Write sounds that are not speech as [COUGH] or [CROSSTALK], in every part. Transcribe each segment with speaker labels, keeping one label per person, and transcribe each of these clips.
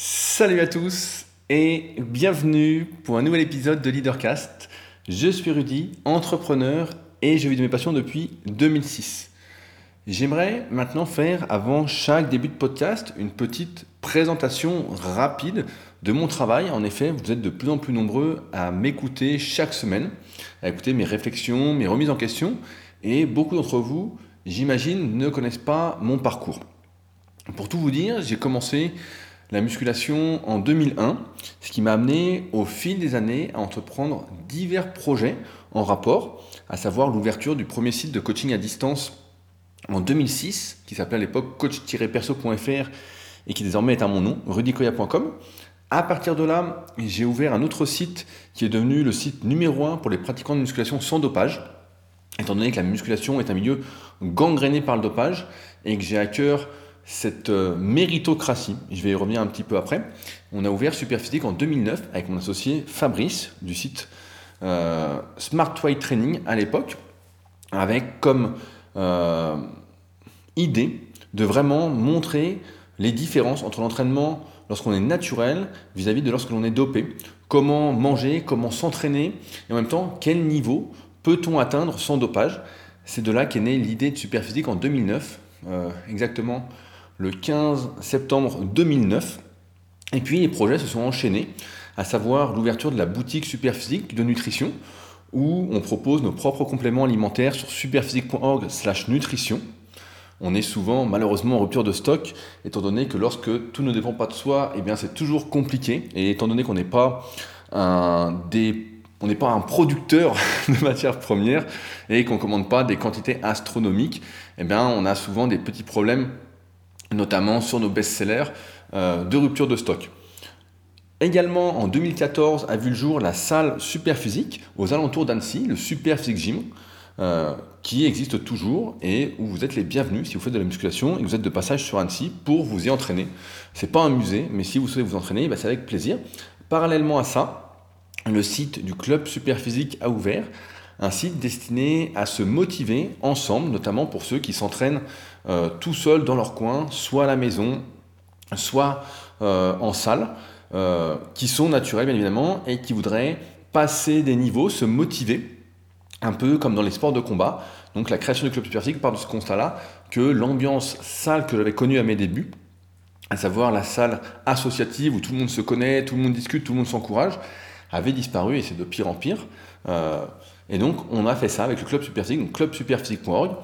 Speaker 1: Salut à tous et bienvenue pour un nouvel épisode de Leadercast. Je suis Rudy, entrepreneur et je vis de mes passions depuis 2006. J'aimerais maintenant faire avant chaque début de podcast une petite présentation rapide de mon travail. En effet, vous êtes de plus en plus nombreux à m'écouter chaque semaine, à écouter mes réflexions, mes remises en question et beaucoup d'entre vous, j'imagine, ne connaissent pas mon parcours. Pour tout vous dire, j'ai commencé la musculation en 2001, ce qui m'a amené au fil des années à entreprendre divers projets en rapport, à savoir l'ouverture du premier site de coaching à distance en 2006, qui s'appelait à l'époque coach-perso.fr et qui désormais est à mon nom, rudicoya.com. À partir de là, j'ai ouvert un autre site qui est devenu le site numéro 1 pour les pratiquants de musculation sans dopage, étant donné que la musculation est un milieu gangréné par le dopage et que j'ai à cœur cette euh, méritocratie, je vais y revenir un petit peu après, on a ouvert Superphysique en 2009 avec mon associé Fabrice du site euh, Smart Weight Training à l'époque, avec comme euh, idée de vraiment montrer les différences entre l'entraînement lorsqu'on est naturel vis-à-vis de lorsque l'on est dopé, comment manger, comment s'entraîner, et en même temps quel niveau peut-on atteindre sans dopage. C'est de là qu'est née l'idée de Superphysique en 2009, exactement le 15 septembre 2009. Et puis les projets se sont enchaînés, à savoir l'ouverture de la boutique Superphysique de nutrition, où on propose nos propres compléments alimentaires sur superphysique.org slash nutrition. On est souvent malheureusement en rupture de stock, étant donné que lorsque tout ne dépend pas de soi, eh bien c'est toujours compliqué. Et étant donné qu'on n'est pas un on n'est pas un producteur [LAUGHS] de matières premières et qu'on ne commande pas des quantités astronomiques, eh bien on a souvent des petits problèmes notamment sur nos best-sellers euh, de rupture de stock. Également en 2014 a vu le jour la salle Superphysique aux alentours d'Annecy, le Superphysique Gym, euh, qui existe toujours et où vous êtes les bienvenus si vous faites de la musculation et que vous êtes de passage sur Annecy pour vous y entraîner. C'est pas un musée, mais si vous souhaitez vous entraîner, bah, c'est avec plaisir. Parallèlement à ça, le site du club Superphysique a ouvert un site destiné à se motiver ensemble, notamment pour ceux qui s'entraînent euh, tout seuls dans leur coin, soit à la maison, soit euh, en salle, euh, qui sont naturels bien évidemment et qui voudraient passer des niveaux, se motiver, un peu comme dans les sports de combat. Donc la création du club superphysique part de ce constat-là que l'ambiance salle que j'avais connue à mes débuts, à savoir la salle associative où tout le monde se connaît, tout le monde discute, tout le monde s'encourage, avait disparu et c'est de pire en pire. Et donc, on a fait ça avec le Club Superphysique, donc clubsuperphysique.org,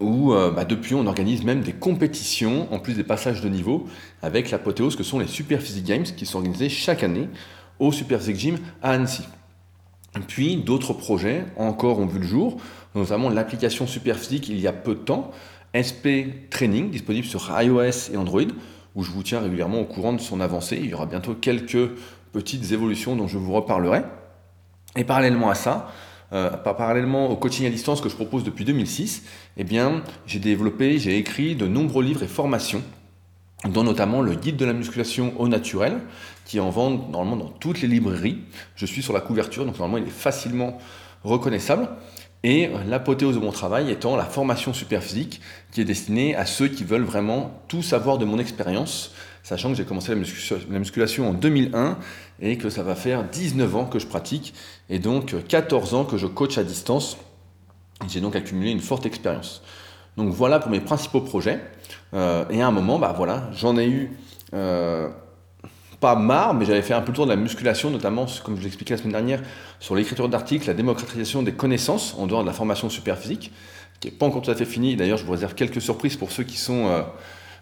Speaker 1: où euh, bah, depuis, on organise même des compétitions, en plus des passages de niveau, avec l'apothéose que sont les Superphysique Games, qui sont organisés chaque année au Superphysique Gym à Annecy. Puis, d'autres projets encore ont vu le jour, notamment l'application Superphysique il y a peu de temps, SP Training, disponible sur iOS et Android, où je vous tiens régulièrement au courant de son avancée. Il y aura bientôt quelques petites évolutions dont je vous reparlerai. Et parallèlement à ça, euh, parallèlement au coaching à distance que je propose depuis 2006, eh bien, j'ai développé, j'ai écrit de nombreux livres et formations, dont notamment le guide de la musculation au naturel, qui est en vente normalement dans toutes les librairies. Je suis sur la couverture, donc normalement il est facilement reconnaissable. Et l'apothéose de mon travail étant la formation super physique, qui est destinée à ceux qui veulent vraiment tout savoir de mon expérience, sachant que j'ai commencé la musculation en 2001 et que ça va faire 19 ans que je pratique et donc 14 ans que je coach à distance. J'ai donc accumulé une forte expérience. Donc voilà pour mes principaux projets. Euh, et à un moment, bah voilà, j'en ai eu euh, pas marre, mais j'avais fait un peu le tour de la musculation, notamment, comme je l'expliquais la semaine dernière, sur l'écriture d'articles, la démocratisation des connaissances en dehors de la formation super physique, qui n'est pas encore tout à fait finie. D'ailleurs, je vous réserve quelques surprises pour ceux qui sont euh,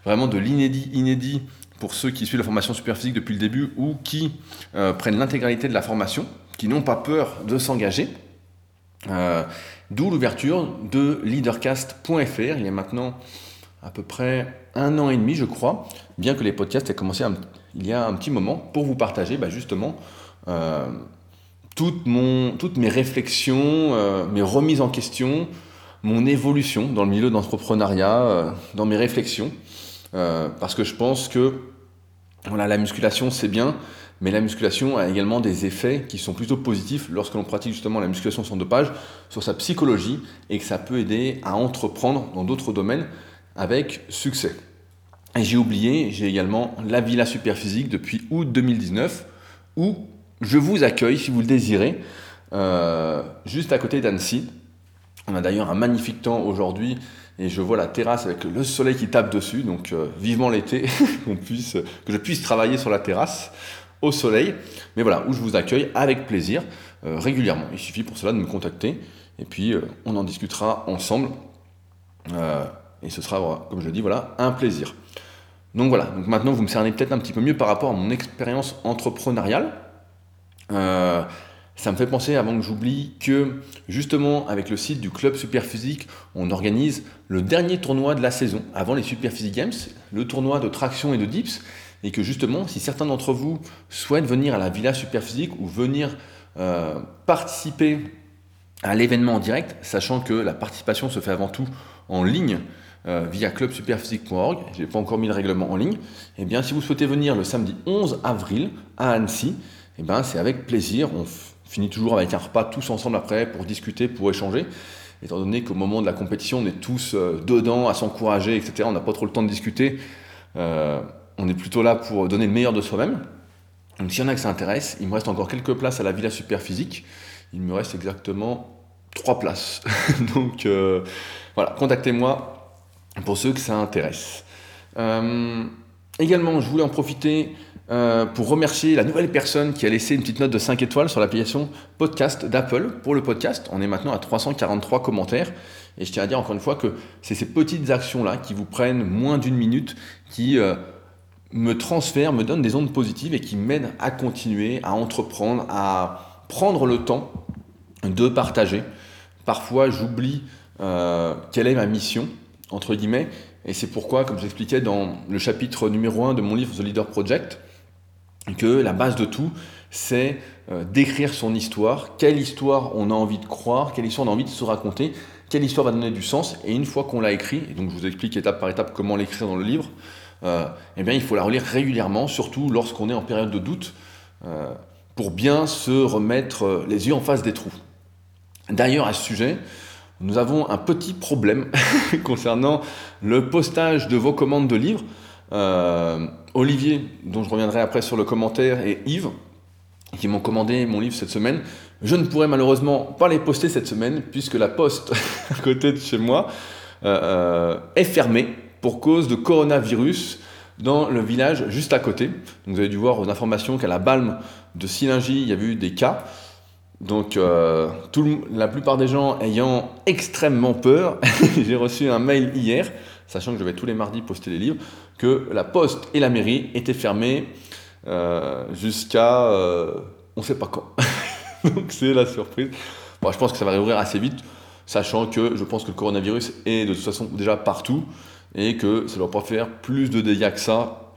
Speaker 1: vraiment de l'inédit, inédit pour ceux qui suivent la formation super physique depuis le début ou qui euh, prennent l'intégralité de la formation, qui n'ont pas peur de s'engager. Euh, d'où l'ouverture de leadercast.fr. Il y a maintenant à peu près un an et demi, je crois, bien que les podcasts aient commencé il y a un petit moment, pour vous partager bah, justement euh, toutes, mes réflexions, mes remises en question, mon évolution dans le milieu d'entrepreneuriat, dans mes réflexions. parce que je pense que voilà, la musculation, c'est bien, mais la musculation a également des effets qui sont plutôt positifs lorsque l'on pratique justement la musculation sans dopage sur sa psychologie et que ça peut aider à entreprendre dans d'autres domaines avec succès. Et j'ai oublié, j'ai également la Villa Superphysique depuis août 2019, où je vous accueille si vous le désirez, euh, juste à côté d'Annecy. On a d'ailleurs un magnifique temps aujourd'hui et je vois la terrasse avec le soleil qui tape dessus, donc euh, vivement l'été, [LAUGHS] que je puisse travailler sur la terrasse au soleil. Mais voilà, où je vous accueille avec plaisir, euh, régulièrement. Il suffit pour cela de me contacter et puis on en discutera ensemble. et ce sera, comme je le dis, voilà, un plaisir. Donc voilà, donc maintenant vous me cernez peut-être un petit peu mieux par rapport à mon expérience entrepreneuriale. Ça me fait penser, avant que j'oublie, que justement avec le site du Club Superphysique, on organise le dernier tournoi de la saison avant les Superphysique Games, le tournoi de traction et de dips, et que justement, si certains d'entre vous souhaitent venir à la Villa Superphysique ou venir euh, participer à l'événement en direct, sachant que la participation se fait avant tout en ligne, euh, via clubsuperphysique.org, je n'ai pas encore mis le règlement en ligne, et eh bien si vous souhaitez venir le samedi 11 avril à Annecy, et eh bien c'est avec plaisir, finit toujours avec un repas tous ensemble après pour discuter, pour échanger, étant donné qu'au moment de la compétition on est tous euh, dedans à s'encourager, etc. On n'a pas trop le temps de discuter, euh, on est plutôt là pour donner le meilleur de soi-même. Donc s'il y en a que ça intéresse, il me reste encore quelques places à la Villa Superphysique, il me reste exactement trois places. [LAUGHS] Donc voilà, contactez-moi pour ceux que ça intéresse. Euh, également, je voulais en profiter euh, pour remercier la nouvelle personne qui a laissé une petite note de 5 étoiles sur l'application podcast d'Apple pour le podcast. On est maintenant à 343 commentaires. Et je tiens à dire encore une fois que c'est ces petites actions-là qui vous prennent moins d'une minute, qui euh, me transfèrent, me donnent des ondes positives et qui m'aident à continuer, à entreprendre, à prendre le temps de partager. Parfois, j'oublie quelle est ma mission entre guillemets. Et c'est pourquoi, comme j'expliquais dans le chapitre numéro 1 de mon livre The Leader Project, que la base de tout, c'est euh, d'écrire son histoire, quelle histoire on a envie de croire, quelle histoire on a envie de se raconter, quelle histoire va donner du sens, et une fois qu'on l'a écrit, et donc je vous explique étape par étape comment l'écrire dans le livre, euh, eh bien il faut la relire régulièrement, surtout lorsqu'on est en période de doute, euh, pour bien se remettre les yeux en face des trous. D'ailleurs, à ce sujet, nous avons un petit problème [LAUGHS] concernant le postage de vos commandes de livres. Euh, Olivier, dont je reviendrai après sur le commentaire, et Yves, qui m'ont commandé mon livre cette semaine. Je ne pourrai malheureusement pas les poster cette semaine, puisque la poste [LAUGHS] à côté de chez moi euh, euh, est fermée pour cause de coronavirus dans le village juste à côté. Vous avez dû voir aux informations qu'à la Balme de Silingy, il y a eu des cas. Donc, la plupart des gens ayant extrêmement peur, [LAUGHS] j'ai reçu un mail hier, sachant que je vais tous les mardis poster les livres, que la poste et la mairie étaient fermées euh, jusqu'à euh, on ne sait pas quand. [LAUGHS] Donc, c'est la surprise. je pense que ça va réouvrir assez vite, sachant que je pense que le coronavirus est de toute façon déjà partout et que ça ne doit pas faire plus de dégâts que ça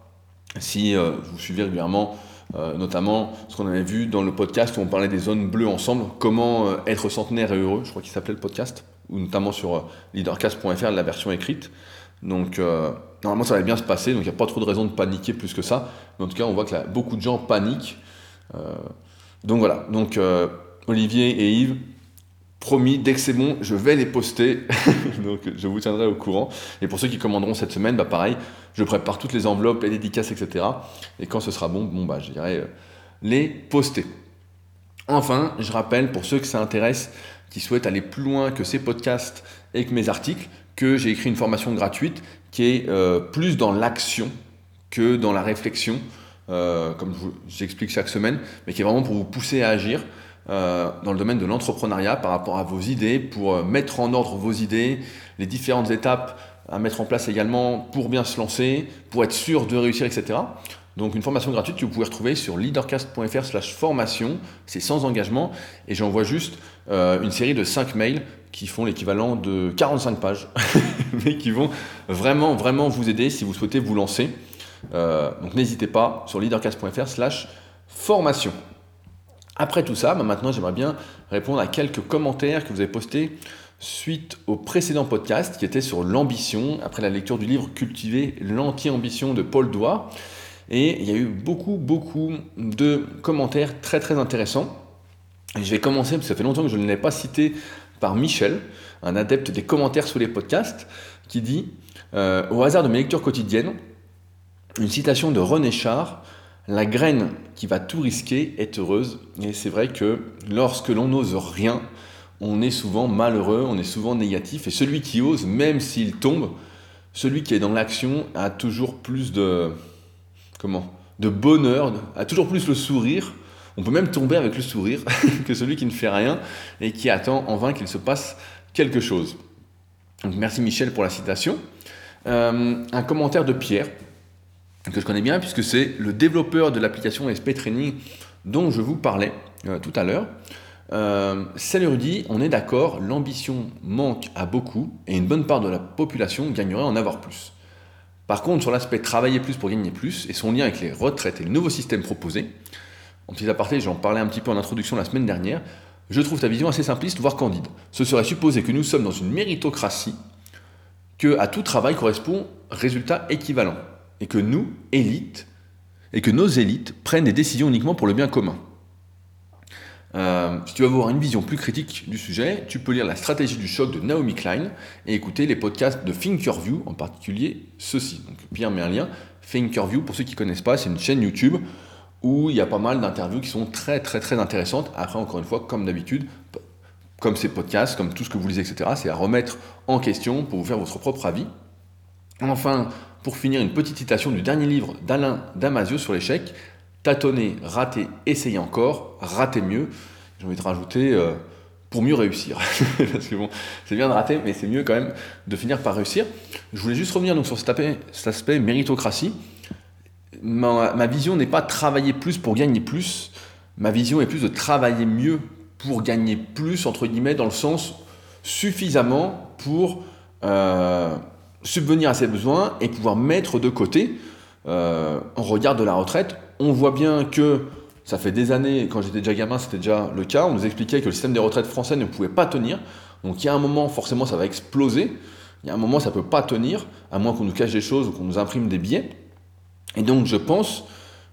Speaker 1: si vous suivez régulièrement euh, notamment ce qu'on avait vu dans le podcast où on parlait des zones bleues ensemble, comment euh, être centenaire et heureux, je crois qu'il s'appelait le podcast, ou notamment sur euh, leadercast.fr, la version écrite. Donc normalement ça va bien se passer, donc il n'y a pas trop de raison de paniquer plus que ça. Mais en tout cas, on voit que beaucoup de gens paniquent. donc voilà, donc Olivier et Yves, promis, dès que c'est bon, je vais les poster. [LAUGHS] Donc je vous tiendrai au courant. Et pour ceux qui commanderont cette semaine, bah pareil, je prépare toutes les enveloppes, les dédicaces, etc. Et quand ce sera bon, bon bah je dirais euh, les poster. Enfin, je rappelle pour ceux que ça intéresse, qui souhaitent aller plus loin que ces podcasts et que mes articles, que j'ai écrit une formation gratuite qui est euh, plus dans l'action que dans la réflexion, euh, comme j'explique chaque semaine, mais qui est vraiment pour vous pousser à agir. Euh, dans le domaine de l'entrepreneuriat par rapport à vos idées, pour mettre en ordre vos idées, les différentes étapes à mettre en place également pour bien se lancer, pour être sûr de réussir, etc. Donc une formation gratuite que vous pouvez retrouver sur leadercast.fr slash formation, c'est sans engagement, et j'envoie juste euh, une série de 5 mails qui font l'équivalent de 45 pages, [LAUGHS] mais qui vont vraiment, vraiment vous aider si vous souhaitez vous lancer. donc n'hésitez pas sur leadercast.fr slash formation. Après tout ça, bah, maintenant j'aimerais bien répondre à quelques commentaires que vous avez postés suite au précédent podcast qui était sur l'ambition, après la lecture du livre Cultiver l'anti-ambition de Paul Doigt. Et il y a eu beaucoup, beaucoup de commentaires très, très intéressants. Et je vais commencer, parce que ça fait longtemps que je ne l'ai pas cité, par Michel, un adepte des commentaires sous les podcasts, qui dit euh, Au hasard de mes lectures quotidiennes, Une citation de René Char, La graine qui va tout risquer est heureuse. Et c'est vrai que lorsque l'on n'ose rien, on est souvent malheureux, on est souvent négatif. Et celui qui ose, même s'il tombe, celui qui est dans l'action a toujours plus de... Comment De bonheur, a toujours plus le sourire. On peut même tomber avec le sourire [LAUGHS] que celui qui ne fait rien et qui attend en vain qu'il se passe quelque chose. Donc merci Michel pour la citation. Euh, un commentaire de Pierre que je connais bien puisque c'est le développeur de l'application SP Training dont je vous parlais euh, tout à l'heure. Euh, Salut dit, on est d'accord, l'ambition manque à beaucoup et une bonne part de la population gagnerait à en avoir plus. Par contre, sur l'aspect travailler plus pour gagner plus et son lien avec les retraites et le nouveau système proposé, en petit aparté, j'en parlais un petit peu en introduction la semaine dernière, je trouve ta vision assez simpliste, voire candide. Ce serait supposer que nous sommes dans une méritocratie, que tout travail correspond résultat équivalent et que nous, élites, et que nos élites prennent des décisions uniquement pour le bien commun. Euh, si tu veux avoir une vision plus critique du sujet, tu peux lire La stratégie du choc de Naomi Klein et écouter les podcasts de Thinkerview, en particulier ceux-ci. Donc Pierre met un lien. Thinkerview, pour ceux qui ne connaissent pas, c'est une chaîne YouTube où il y a pas mal d'interviews qui sont très très très intéressantes. Après, encore une fois, comme d'habitude, comme ces podcasts, comme tout ce que vous lisez, etc., c'est à remettre en question pour vous faire votre propre avis. Enfin, pour finir, une petite citation du dernier livre d'Alain Damasio sur l'échec tâtonner, rater, essayer encore, rater mieux. J'ai envie de rajouter euh, pour mieux réussir. [LAUGHS] Parce que bon, c'est bien de rater, mais c'est mieux quand même de finir par réussir. Je voulais juste revenir donc sur cet aspect, méritocratie. Ma, vision n'est pas travailler plus pour gagner plus. Ma vision est plus de travailler mieux pour gagner plus, entre guillemets, dans le sens suffisamment pour euh, subvenir à ses besoins et pouvoir mettre de côté, euh, en regard de la retraite, on voit bien que ça fait des années, quand j'étais déjà gamin, c'était déjà le cas. On nous expliquait que le système des retraites français ne pouvait pas tenir. Donc il y a un moment, forcément, ça va exploser. Il y a un moment, ça ne peut pas tenir, à moins qu'on nous cache des choses ou qu'on nous imprime des billets. Et donc je pense,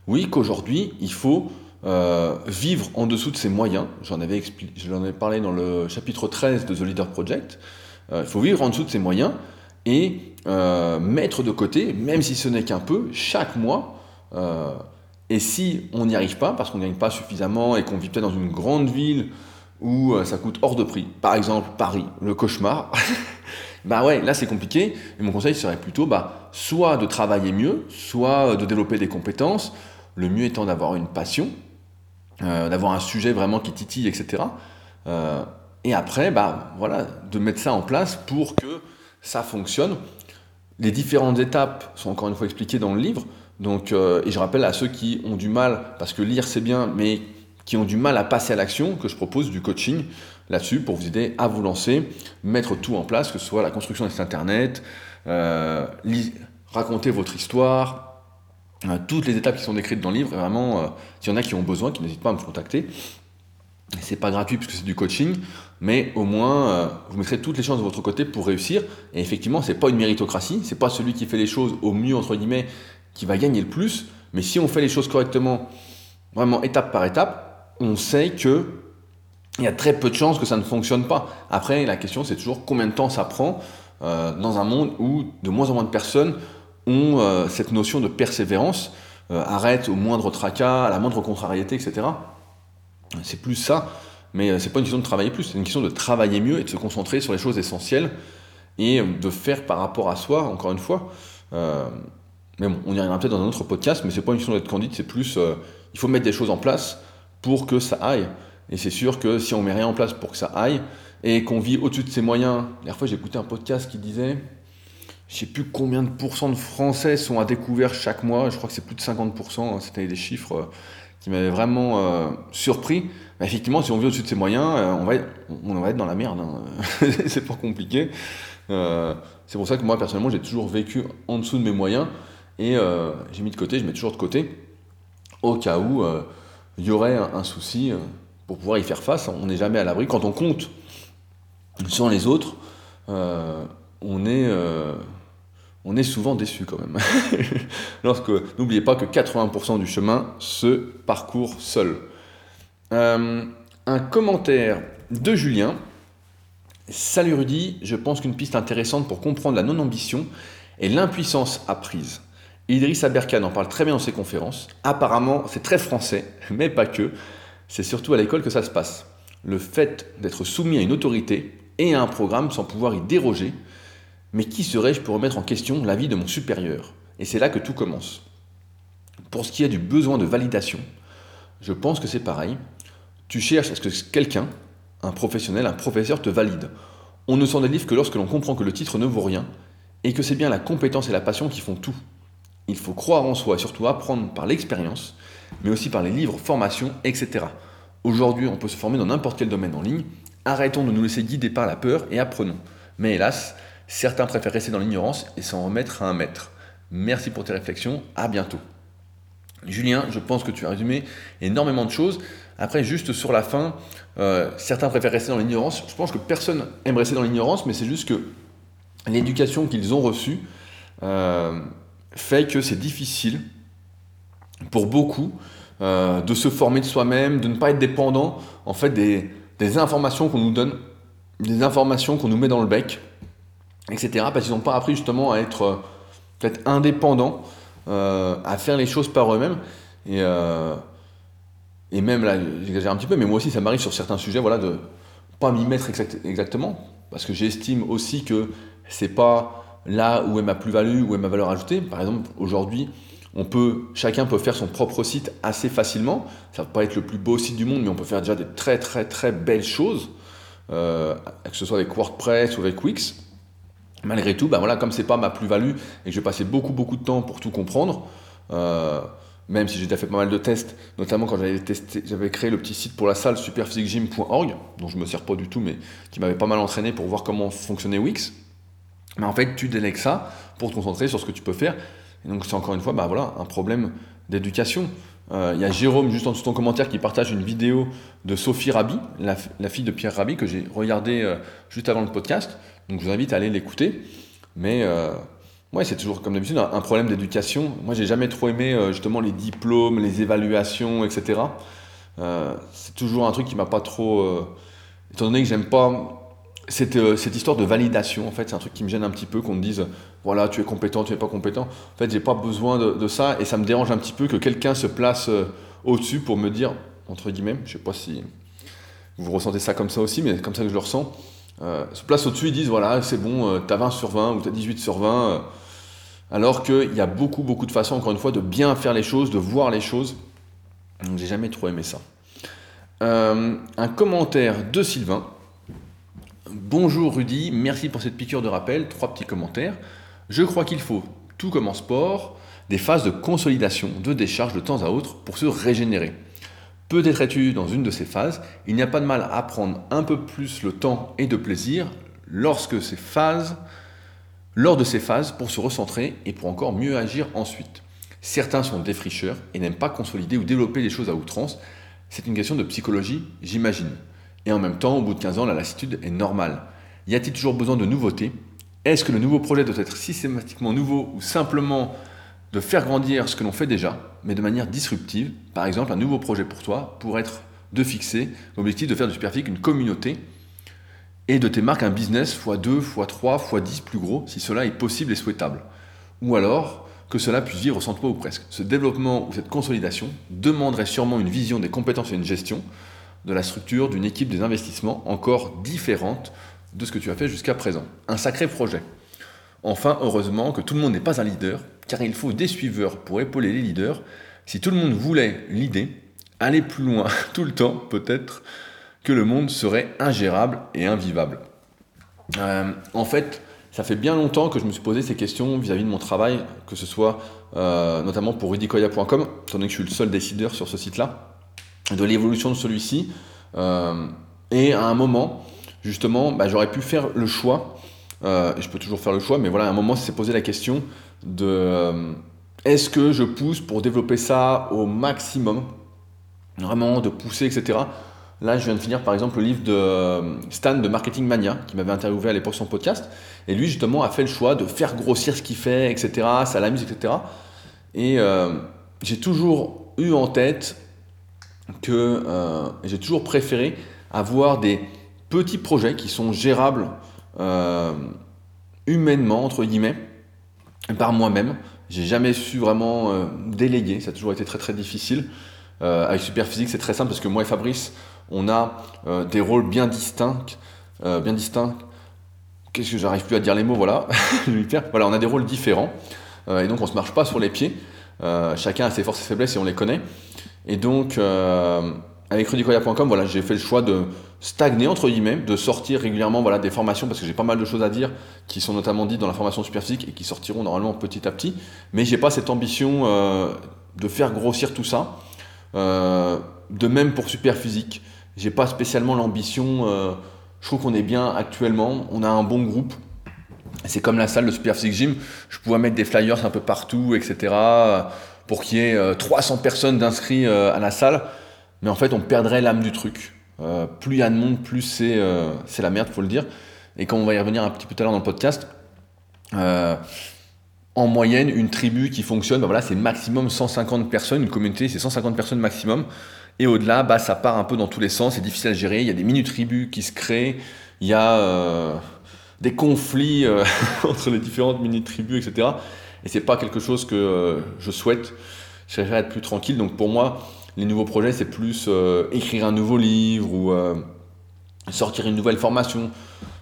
Speaker 1: oui, qu'aujourd'hui, il faut euh, vivre en dessous de ses moyens. J'en avais, parlé dans le chapitre 13 de The Leader Project. Euh, il faut vivre en dessous de ses moyens et euh, mettre de côté, même si ce n'est qu'un peu, chaque mois, et si on n'y arrive pas, parce qu'on n'y arrive pas suffisamment et qu'on vit peut-être dans une grande ville où euh, ça coûte hors de prix, par exemple Paris, le cauchemar, [LAUGHS] bah ouais, là c'est compliqué. Et mon conseil serait plutôt bah, soit de travailler mieux, soit de développer des compétences, le mieux étant d'avoir une passion, euh, d'avoir un sujet vraiment qui titille, etc. Euh, et après, bah, voilà, de mettre ça en place pour que ça fonctionne. Les différentes étapes sont encore une fois expliquées dans le livre. Donc, euh, et je rappelle à ceux qui ont du mal, parce que lire c'est bien, mais qui ont du mal à passer à l'action, que je propose du coaching là-dessus pour vous aider à vous lancer, mettre tout en place, que ce soit la construction d'un site internet, euh, raconter votre histoire, euh, toutes les étapes qui sont décrites dans le livre. vraiment, s'il y en a qui ont besoin, qui n'hésitent pas à me contacter. C'est pas gratuit puisque c'est du coaching, mais au moins vous mettrez toutes les chances de votre côté pour réussir. Et effectivement, c'est pas une méritocratie, c'est pas celui qui fait les choses au mieux entre guillemets qui va gagner le plus. Mais si on fait les choses correctement, vraiment étape par étape, on sait que il y a très peu de chances que ça ne fonctionne pas. Après, la question c'est toujours combien de temps ça prend euh, dans un monde où de moins en moins de personnes ont euh, cette notion de persévérance, euh, arrête au moindre tracas, à la moindre contrariété, etc. C'est plus ça, mais c'est pas une question de travailler plus, c'est une question de travailler mieux et de se concentrer sur les choses essentielles et de faire par rapport à soi, encore une fois. Mais bon, on y reviendra peut-être dans un autre podcast, mais c'est pas une question d'être candide, c'est plus euh, il faut mettre des choses en place pour que ça aille. Et c'est sûr que si on met rien en place pour que ça aille et qu'on vit au-dessus de ses moyens, la dernière fois j'ai écouté un podcast qui disait je sais plus combien de pourcents de Français sont à découvert chaque mois, je crois que c'est plus de 50%, hein, c'était des chiffres euh, qui m'avaient vraiment euh, surpris. Effectivement, si on vit au-dessus de ses moyens, on, va être, on va être dans la merde. Hein. [LAUGHS] c'est pas compliqué. c'est pour ça que moi, personnellement, j'ai toujours vécu en dessous de mes moyens. Et euh, j'ai mis de côté, je mets toujours de côté, au cas où euh, il y aurait un, souci euh, pour pouvoir y faire face. On n'est jamais à l'abri. Quand on compte sur les autres, on est on est souvent déçu quand même. [LAUGHS] Lorsque, n'oubliez pas que 80% du chemin se parcourt seul. un commentaire de Julien. Salut Rudy, je pense qu'une piste intéressante pour comprendre la non-ambition est l'impuissance apprise. Idriss Aberkan en parle très bien dans ses conférences. Apparemment, c'est très français, [LAUGHS] mais pas que. C'est surtout à l'école que ça se passe. Le fait d'être soumis à une autorité et à un programme sans pouvoir y déroger. Mais qui serais-je pour remettre en question l'avis de mon supérieur? Et c'est là que tout commence. Pour ce qui est du besoin de validation, je pense que c'est pareil. Tu cherches à ce que quelqu'un, un professionnel, un professeur te valide. On ne s'en délivre que lorsque l'on comprend que le titre ne vaut rien et que c'est bien la compétence et la passion qui font tout. Il faut croire en soi et surtout apprendre par l'expérience, mais aussi par les livres, formations, etc. Aujourd'hui, on peut se former dans n'importe quel domaine en ligne. Arrêtons de nous laisser guider par la peur et apprenons. Mais hélas, certains préfèrent rester dans l'ignorance et s'en remettre à un maître. Merci pour tes réflexions, à bientôt. Julien, je pense que tu as résumé énormément de choses. Après, juste sur la fin, euh, certains préfèrent rester dans l'ignorance. Je pense que personne aime rester dans l'ignorance, mais c'est juste que l'éducation qu'ils ont reçue euh, fait que c'est difficile pour beaucoup euh, de se former de soi-même, de ne pas être dépendant en fait des, informations qu'on nous donne, des informations qu'on nous met dans le bec, etc. Parce qu'ils n'ont pas appris justement à être peut-être indépendants, à faire les choses par eux-mêmes. Et, et même là, j'exagère un petit peu, mais moi aussi, ça m'arrive sur certains sujets, voilà, de pas m'y mettre exactement, parce que j'estime aussi que c'est pas là où est ma plus-value, où est ma valeur ajoutée. Par exemple, aujourd'hui, on peut, chacun peut faire son propre site assez facilement. Ça va pas être le plus beau site du monde, mais on peut faire déjà des très très très belles choses, euh, que ce soit avec WordPress ou avec Wix. Malgré tout, ben voilà, comme c'est pas ma plus-value et que je vais passer beaucoup beaucoup de temps pour tout comprendre, euh, même si j'ai déjà fait pas mal de tests, notamment quand j'avais créé le petit site pour la salle superphysiquegym.org, dont je me sers pas du tout, mais qui m'avait pas mal entraîné pour voir comment fonctionnait Wix. Mais en fait, tu délègues ça pour te concentrer sur ce que tu peux faire. Et donc, c'est encore une fois, bah voilà, un problème d'éducation. Euh, il y a Jérôme, juste en dessous de ton commentaire, qui partage une vidéo de Sophie Rabi, la, fille de Pierre Rabi, que j'ai regardé euh, juste avant le podcast. Donc, je vous invite à aller l'écouter. Mais euh, c'est toujours comme d'habitude un problème d'éducation. Moi, j'ai jamais trop aimé euh, justement les diplômes, les évaluations, etc. C'est toujours un truc qui m'a pas trop. Étant donné que j'aime pas cette, cette, histoire de validation, en fait, c'est un truc qui me gêne un petit peu qu'on me dise voilà, tu es compétent, tu es pas compétent. En fait, j'ai pas besoin de, ça et ça me dérange un petit peu que quelqu'un se place au-dessus pour me dire, entre guillemets, je sais pas si vous ressentez ça comme ça aussi, mais comme ça que je le ressens. se place au-dessus, ils disent voilà, c'est bon, tu as 20 sur 20 ou tu as 18 sur 20 alors qu'il y a beaucoup, beaucoup de façons, encore une fois, de bien faire les choses, de voir les choses. Donc j'ai jamais trop aimé ça. Euh, un commentaire de Sylvain. Bonjour Rudy, merci pour cette piqûre de rappel. Trois petits commentaires. Je crois qu'il faut, tout comme en sport, des phases de consolidation, de décharge de temps à autre pour se régénérer. Peut-être es-tu dans une de ces phases, il n'y a pas de mal à prendre un peu plus le temps et de plaisir lorsque ces phases lors de ces phases pour se recentrer et pour encore mieux agir ensuite. Certains sont défricheurs et n'aiment pas consolider ou développer les choses à outrance. C'est une question de psychologie, j'imagine. Et en même temps, au bout de 15 ans, la lassitude est normale. Y a-t-il toujours besoin de nouveautés? Est-ce que le nouveau projet doit être systématiquement nouveau ou simplement de faire grandir ce que l'on fait déjà, mais de manière disruptive? Par exemple, un nouveau projet pour toi pourrait être de fixer l'objectif de faire du Superphysique une communauté et de tes marques un business x2, x3, x10 plus gros si cela est possible et souhaitable. Ou alors que cela puisse vivre sans toi ou presque. Ce développement ou cette consolidation demanderait sûrement une vision des compétences et une gestion de la structure d'une équipe des investissements encore différente de ce que tu as fait jusqu'à présent. Un sacré projet. Enfin, heureusement que tout le monde n'est pas un leader, car il faut des suiveurs pour épauler les leaders. Si tout le monde voulait l'idée, aller plus loin [LAUGHS] tout le temps, peut-être, que le monde serait ingérable et invivable. Euh, en fait, ça fait bien longtemps que je me suis posé ces questions vis-à-vis de mon travail, que ce soit euh, notamment pour rudicoya.com, étant donné que je suis le seul décideur sur ce site-là, de l'évolution de celui-ci. Euh, et à un moment, justement, bah, j'aurais pu faire le choix, et je peux toujours faire le choix, mais voilà, à un moment, s'est posé la question de est-ce que je pousse pour développer ça au maximum, vraiment de pousser, etc. Là, je viens de finir par exemple le livre de euh, Stan de Marketing Mania, qui m'avait interviewé à l'époque son podcast. Et lui, justement, a fait le choix de faire grossir ce qu'il fait, etc. Ça l'amuse, etc. Et euh, j'ai toujours eu en tête que euh, j'ai toujours préféré avoir des petits projets qui sont gérables humainement, entre guillemets, par moi-même. J'ai jamais su vraiment euh, déléguer, ça a toujours été très très difficile. Euh, avec Superphysique, c'est très simple parce que moi et Fabrice, on a euh, des rôles bien distincts, bien distincts. Qu'est-ce que j'arrive plus à dire les mots, voilà. [LAUGHS] voilà, on a des rôles différents et donc on se marche pas sur les pieds. chacun a ses forces et faiblesses et on les connaît. Et donc, avec rudicoya.com, voilà, j'ai fait le choix de stagner entre guillemets, de sortir régulièrement voilà, des formations parce que j'ai pas mal de choses à dire qui sont notamment dites dans la formation Superphysique et qui sortiront normalement petit à petit. Mais j'ai pas cette ambition euh, de faire grossir tout ça. Euh, de même pour Superphysique, j'ai pas spécialement l'ambition. Euh, je trouve qu'on est bien actuellement. On a un bon groupe. C'est comme la salle de Superphysique Gym. Je pouvais mettre des flyers un peu partout, etc. Pour qu'il y ait 300 personnes d'inscrits à la salle mais en fait on perdrait l'âme du truc. Euh, plus il y a de monde, plus c'est euh, la merde, faut le dire. Et quand on va y revenir un petit peu tout à l'heure dans le podcast, euh, en moyenne, une tribu qui fonctionne, bah voilà, c'est maximum 150 personnes, une communauté, c'est 150 personnes maximum. Et au-delà, bah, ça part un peu dans tous les sens, c'est difficile à gérer. Il y a des mini-tribus qui se créent, il y a euh, des conflits [LAUGHS] entre les différentes mini-tribus, etc. Et c'est pas quelque chose que je souhaite. Préfère être plus tranquille. Donc pour moi, les nouveaux projets, c'est plus euh, écrire un nouveau livre ou euh, sortir une nouvelle formation.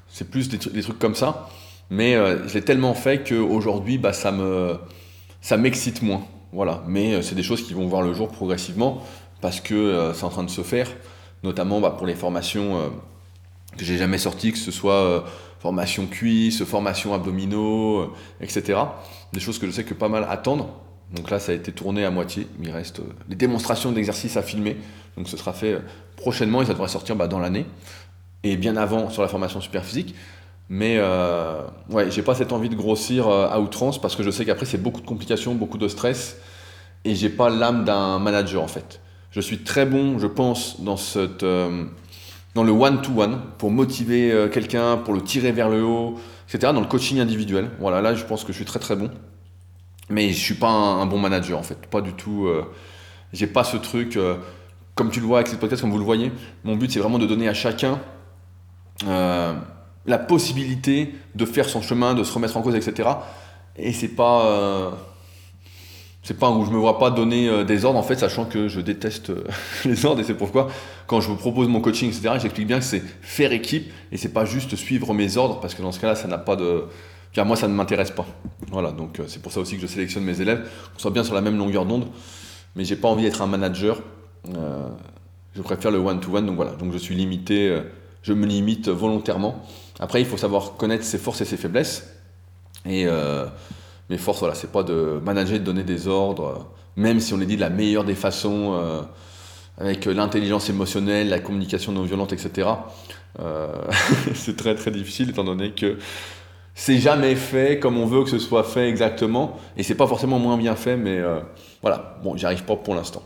Speaker 1: C'est plus des, trucs comme ça. Mais euh, je l'ai tellement fait qu'aujourd'hui, bah, ça me ça m'excite moins. Voilà. Mais c'est des choses qui vont voir le jour progressivement parce que c'est en train de se faire, notamment bah, pour les formations que j'ai jamais sorties, que ce soit formation cuisse, formation abdominaux, etc. Des choses que je sais que pas mal attendent. Donc là, ça a été tourné à moitié. Il reste euh, les démonstrations d'exercice à filmer. Donc ce sera fait euh, prochainement et ça devrait sortir bah, dans l'année. Et bien avant sur la formation super physique. Mais euh, ouais, j'ai pas cette envie de grossir euh, à outrance parce que je sais qu'après c'est beaucoup de complications, beaucoup de stress. Et j'ai pas l'âme d'un manager en fait. Je suis très bon, je pense, dans, cette, dans le one-to-one pour motiver quelqu'un, pour le tirer vers le haut, etc. Dans le coaching individuel. Voilà, là je pense que je suis très très bon. Mais je suis pas un, bon manager en fait, pas du tout. Euh, j'ai pas ce truc, euh, comme tu le vois avec cette podcast, comme vous le voyez. Mon but c'est vraiment de donner à chacun euh, la possibilité de faire son chemin, de se remettre en cause, etc. Et c'est pas, c'est pas où je me vois pas donner des ordres en fait, sachant que je déteste [LAUGHS] les ordres et c'est pourquoi quand je vous propose mon coaching, etc. J'explique bien que c'est faire équipe et c'est pas juste suivre mes ordres parce que dans ce cas-là, ça n'a pas de car moi ça ne m'intéresse pas. Voilà, donc euh, c'est pour ça aussi que je sélectionne mes élèves, qu'on soit bien sur la même longueur d'onde, mais j'ai pas envie d'être un manager. Euh, je préfère le one-to-one, donc voilà, donc je suis limité, euh, je me limite volontairement. Après, il faut savoir connaître ses forces et ses faiblesses. Et mes forces, voilà, c'est pas de manager, de donner des ordres, même si on les dit de la meilleure des façons, avec l'intelligence émotionnelle, la communication non violente, etc. [LAUGHS] c'est très très difficile étant donné que c'est jamais fait comme on veut que ce soit fait exactement, et c'est pas forcément moins bien fait, mais euh, voilà, bon, j'y arrive pas pour l'instant.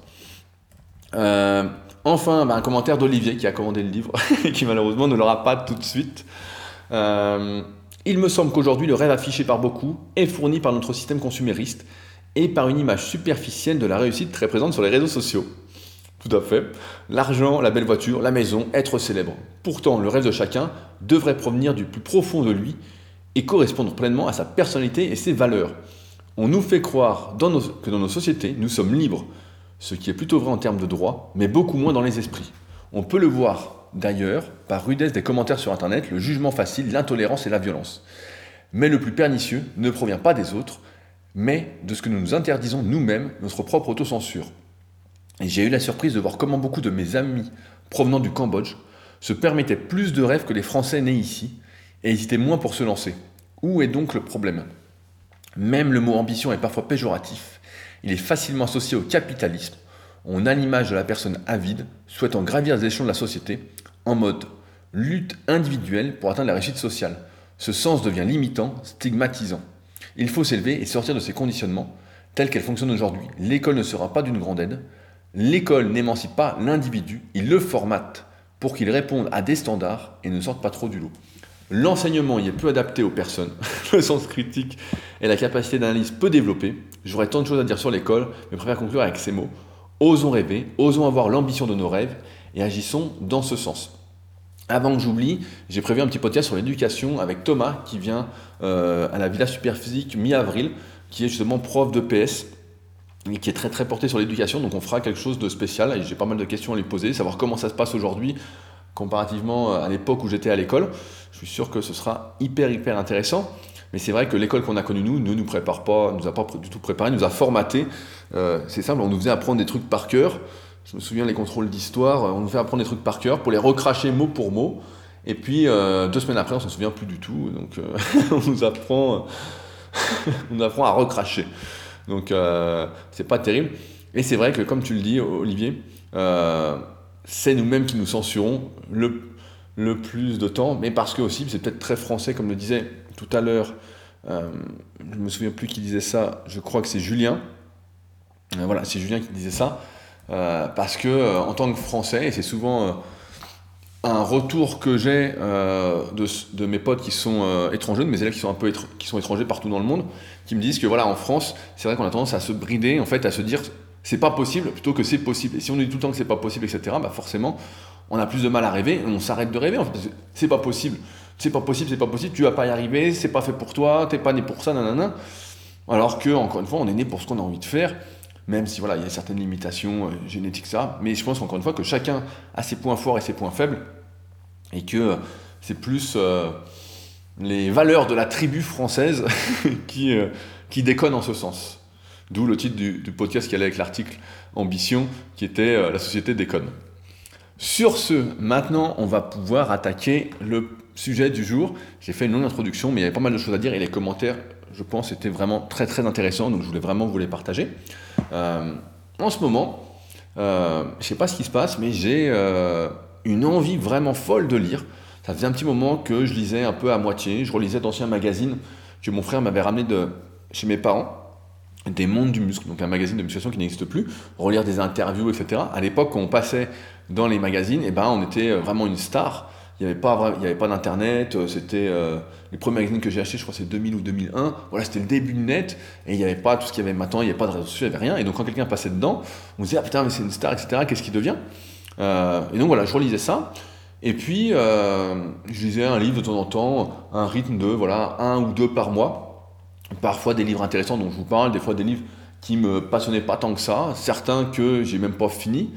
Speaker 1: Euh, enfin, bah, un commentaire d'Olivier qui a commandé le livre, et [LAUGHS] qui malheureusement ne l'aura pas tout de suite. Il me semble qu'aujourd'hui, le rêve affiché par beaucoup est fourni par notre système consumériste et par une image superficielle de la réussite très présente sur les réseaux sociaux. Tout à fait. L'argent, la belle voiture, la maison, être célèbre. Pourtant, le rêve de chacun devrait provenir du plus profond de lui et correspondre pleinement à sa personnalité et ses valeurs. On nous fait croire que dans nos sociétés, nous sommes libres, ce qui est plutôt vrai en termes de droit, mais beaucoup moins dans les esprits. On peut le voir d'ailleurs par rudesse des commentaires sur Internet, le jugement facile, l'intolérance et la violence. Mais le plus pernicieux ne provient pas des autres, mais de ce que nous nous interdisons nous-mêmes, notre propre autocensure. Et j'ai eu la surprise de voir comment beaucoup de mes amis provenant du Cambodge se permettaient plus de rêves que les Français nés ici, et hésiter moins pour se lancer. Où est donc le problème? Même le mot ambition est parfois péjoratif. Il est facilement associé au capitalisme. On a l'image de la personne avide, souhaitant gravir les échelons de la société, en mode lutte individuelle pour atteindre la réussite sociale. Ce sens devient limitant, stigmatisant. Il faut s'élever et sortir de ces conditionnements, tels qu'elles fonctionnent aujourd'hui. L'école ne sera pas d'une grande aide. L'école n'émancipe pas l'individu, il le formate pour qu'il réponde à des standards et ne sorte pas trop du lot. L'enseignement y est peu adapté aux personnes. [LAUGHS] Le sens critique et la capacité d'analyse peu développée. J'aurais tant de choses à dire sur l'école, mais préfère conclure avec ces mots. Osons rêver, osons avoir l'ambition de nos rêves et agissons dans ce sens. Avant que j'oublie, j'ai prévu un petit podcast sur l'éducation avec Thomas qui vient euh, à la Villa Superphysique mi-avril, qui est justement prof de PS et qui est très très porté sur l'éducation. Donc on fera quelque chose de spécial. J'ai pas mal de questions à lui poser, savoir comment ça se passe aujourd'hui comparativement à l'époque où j'étais à l'école. Je suis sûr que ce sera hyper hyper intéressant. Mais c'est vrai que l'école qu'on a connue nous ne nous prépare pas, nous a pas du tout préparé, nous a formaté. Euh, c'est simple, on nous faisait apprendre des trucs par cœur. Je me souviens les contrôles d'histoire, on nous fait apprendre des trucs par cœur pour les recracher mot pour mot. Et puis euh, deux semaines après, on s'en souvient plus du tout. Donc euh, [LAUGHS] on nous apprend, [LAUGHS] on apprend à recracher. Donc euh, c'est pas terrible. Et c'est vrai que comme tu le dis, Olivier, euh, c'est nous-mêmes qui nous censurons le, plus de temps, mais parce que aussi c'est peut-être très français, comme le disait tout à l'heure. Euh, je me souviens plus qui disait ça. Je crois que c'est Julien. Euh, voilà, c'est Julien qui disait ça. Euh, parce que en tant que Français, et c'est souvent un retour que j'ai euh, de, mes potes qui sont euh, étrangers, de mes élèves qui sont un peu qui sont étrangers partout dans le monde, qui me disent que voilà en France, c'est vrai qu'on a tendance à se brider, en fait, à se dire c'est pas possible plutôt que c'est possible. Et si on dit tout le temps que c'est pas possible, etc., bah forcément, on a plus de mal à rêver, on s'arrête de rêver. En fait, c'est pas possible, c'est pas possible, c'est pas possible, tu vas pas y arriver, c'est pas fait pour toi, t'es pas né pour ça, nanana. Alors que encore une fois, on est né pour ce qu'on a envie de faire même si voilà, il y a certaines limitations euh, génétiques, ça. Mais je pense encore une fois que chacun a ses points forts et ses points faibles, et que euh, c'est plus euh, les valeurs de la tribu française [LAUGHS] qui, qui déconnent en ce sens. D'où le titre du, podcast qui allait avec l'article Ambition, qui était La société déconne. Sur ce, maintenant, on va pouvoir attaquer le sujet du jour. J'ai fait une longue introduction, mais il y avait pas mal de choses à dire et les commentaires, je pense, étaient vraiment très très intéressants, donc je voulais vraiment vous les partager. Euh, en ce moment, euh, je ne sais pas ce qui se passe, mais j'ai euh, une envie vraiment folle de lire. Ça faisait un petit moment que je lisais un peu à moitié. Je relisais d'anciens magazines que mon frère m'avait ramené de chez mes parents des mondes du muscle, donc un magazine de musculation qui n'existe plus, relire des interviews, etc. À l'époque, quand on passait dans les magazines, eh ben, on était vraiment une star. Il n'y avait pas, pas d'internet, c'était euh, les premiers magazines que j'ai achetés, je crois c'est 2000 ou 2001. Voilà, c'était le début de net et il n'y avait pas tout ce qu'il y avait maintenant, il n'y avait pas de réseaux sociaux, il n'y avait rien. Et donc quand quelqu'un passait dedans, on se disait ah putain mais c'est une star, etc. Qu'est-ce qu'il devient? Euh, Et donc voilà, je relisais ça. Et puis euh, je lisais un livre de temps en temps, un rythme de voilà un ou deux par mois. Parfois des livres intéressants dont je vous parle, des fois des livres qui me passionnaient pas tant que ça, certains que j'ai même pas fini.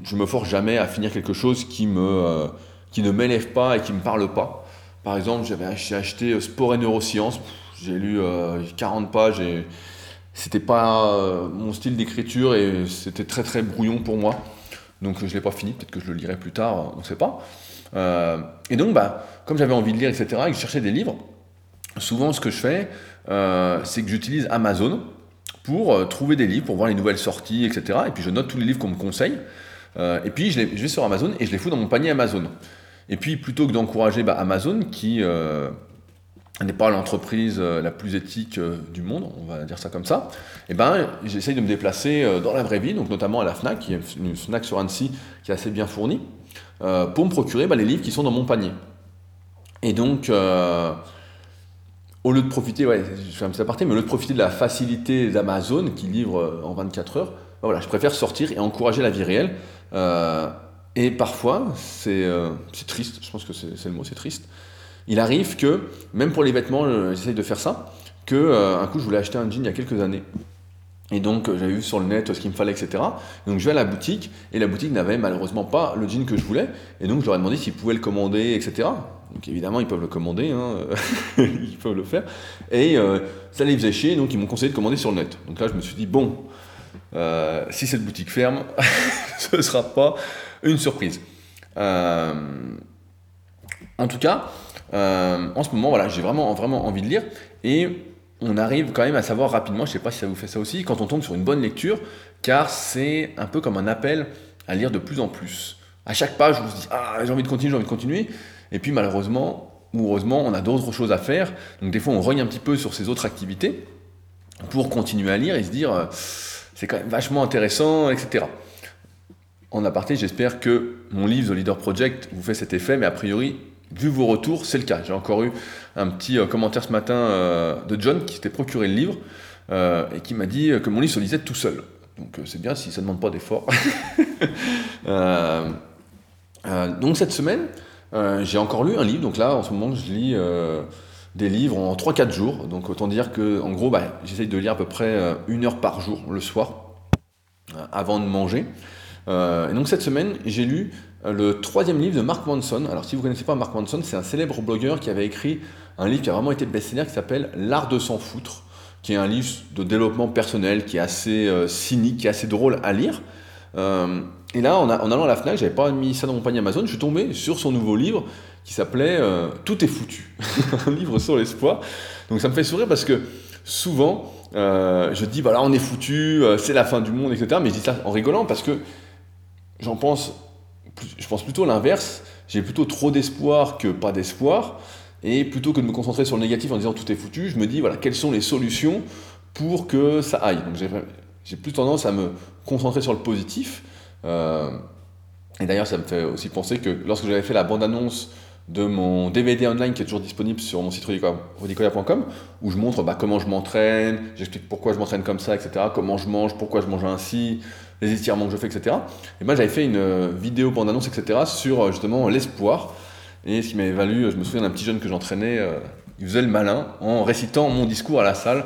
Speaker 1: Euh, je me force jamais à finir quelque chose qui, me, euh, qui ne m'élève pas et qui ne me parle pas. Par exemple, j'avais acheté Sport et Neurosciences, j'ai lu euh, 40 pages et c'était pas euh, mon style d'écriture et c'était très très brouillon pour moi. Donc je l'ai pas fini, peut-être que je le lirai plus tard, on ne sait pas. Euh, et donc, bah, comme j'avais envie de lire, etc., et que je cherchais des livres, souvent ce que je fais, euh, c'est que j'utilise Amazon pour trouver des livres, pour voir les nouvelles sorties, etc. Et puis je note tous les livres qu'on me conseille. Euh, et puis je, vais sur Amazon et je les fous dans mon panier Amazon. Et puis plutôt que d'encourager bah, Amazon, qui euh, n'est pas l'entreprise euh, la plus éthique du monde, on va dire ça comme ça, et eh ben, j'essaye de me déplacer dans la vraie vie, donc notamment à la FNAC, qui est une FNAC sur Annecy qui est assez bien fournie, pour me procurer bah, les livres qui sont dans mon panier. Et donc, au lieu de profiter, ouais, je mais au lieu de profiter de la facilité d'Amazon qui livre en 24 heures, bah, voilà, je préfère sortir et encourager la vie réelle. Euh, et parfois, c'est euh, triste, je pense que c'est le mot, c'est triste. Il arrive que, même pour les vêtements, j'essaye de faire ça, que euh, un coup je voulais acheter un jean il y a quelques années. Et donc j'avais vu sur le net ce qu'il me fallait, etc. donc je vais à la boutique, et la boutique n'avait malheureusement pas le jean que je voulais. Et donc je leur ai demandé s'ils pouvaient le commander, etc. Donc évidemment ils peuvent le commander, hein, [LAUGHS] ils peuvent le faire. Et euh, ça les faisait chier, donc ils m'ont conseillé de commander sur le net. Donc là je me suis dit, bon, euh, si cette boutique ferme, [LAUGHS] ce ne sera pas une surprise. Euh, en tout cas, euh, en ce moment, voilà, j'ai vraiment, vraiment envie de lire et on arrive quand même à savoir rapidement, je ne sais pas si ça vous fait ça aussi, quand on tombe sur une bonne lecture, car c'est un peu comme un appel à lire de plus en plus. À chaque page, on se dit Ah, j'ai envie de continuer, j'ai envie de continuer. Et puis malheureusement, ou heureusement, on a d'autres choses à faire. Donc des fois, on rogne un petit peu sur ces autres activités pour continuer à lire et se dire c'est quand même vachement intéressant, etc. En aparté, j'espère que mon livre The Leader Project vous fait cet effet, mais a priori, vu vos retours, c'est le cas. J'ai encore eu un petit euh, commentaire ce matin euh, de John qui s'était procuré le livre euh, et qui m'a dit que mon livre se lisait tout seul. Donc c'est bien si ça ne demande pas d'effort. [LAUGHS] donc cette semaine, j'ai encore lu un livre. Donc là, en ce moment, je lis des livres en 3-4 jours. Donc autant dire que en gros, bah, j'essaye de lire à peu près euh, une heure par jour le soir, avant de manger. et donc cette semaine, j'ai lu le troisième livre de Mark Manson. Alors si vous ne connaissez pas Mark Manson, c'est un célèbre blogueur qui avait écrit un livre qui a vraiment été best-seller qui s'appelle L'art de s'en foutre, qui est un livre de développement personnel qui est assez cynique, qui est assez drôle à lire. Et là, en, allant à la FNAC, j'avais pas mis ça dans mon panier Amazon, je suis tombé sur son nouveau livre qui s'appelait euh, Tout est foutu, [LAUGHS] un livre sur l'espoir. Donc ça me fait sourire parce que souvent, euh, je dis, voilà, on est foutu, euh, c'est la fin du monde, etc. Mais je dis ça en rigolant parce que j'en pense, je pense plutôt l'inverse. J'ai plutôt trop d'espoir que pas d'espoir. Et plutôt que de me concentrer sur le négatif en disant tout est foutu, je me dis, voilà, quelles sont les solutions pour que ça aille. Donc j'ai plus tendance à me concentrer sur le positif. Et d'ailleurs, ça me fait aussi penser que lorsque j'avais fait la bande-annonce de mon DVD online qui est toujours disponible sur mon site rodicoya.com où je montre bah, comment je m'entraîne, j'explique pourquoi je m'entraîne comme ça, etc., comment je mange, pourquoi je mange ainsi, les étirements que je fais, etc. Et moi j'avais fait une euh, vidéo bande-annonce, etc., sur euh, justement l'espoir. Et ce qui m'avait valu, je me souviens d'un petit jeune que j'entraînais, il faisait le malin en récitant mon discours à la salle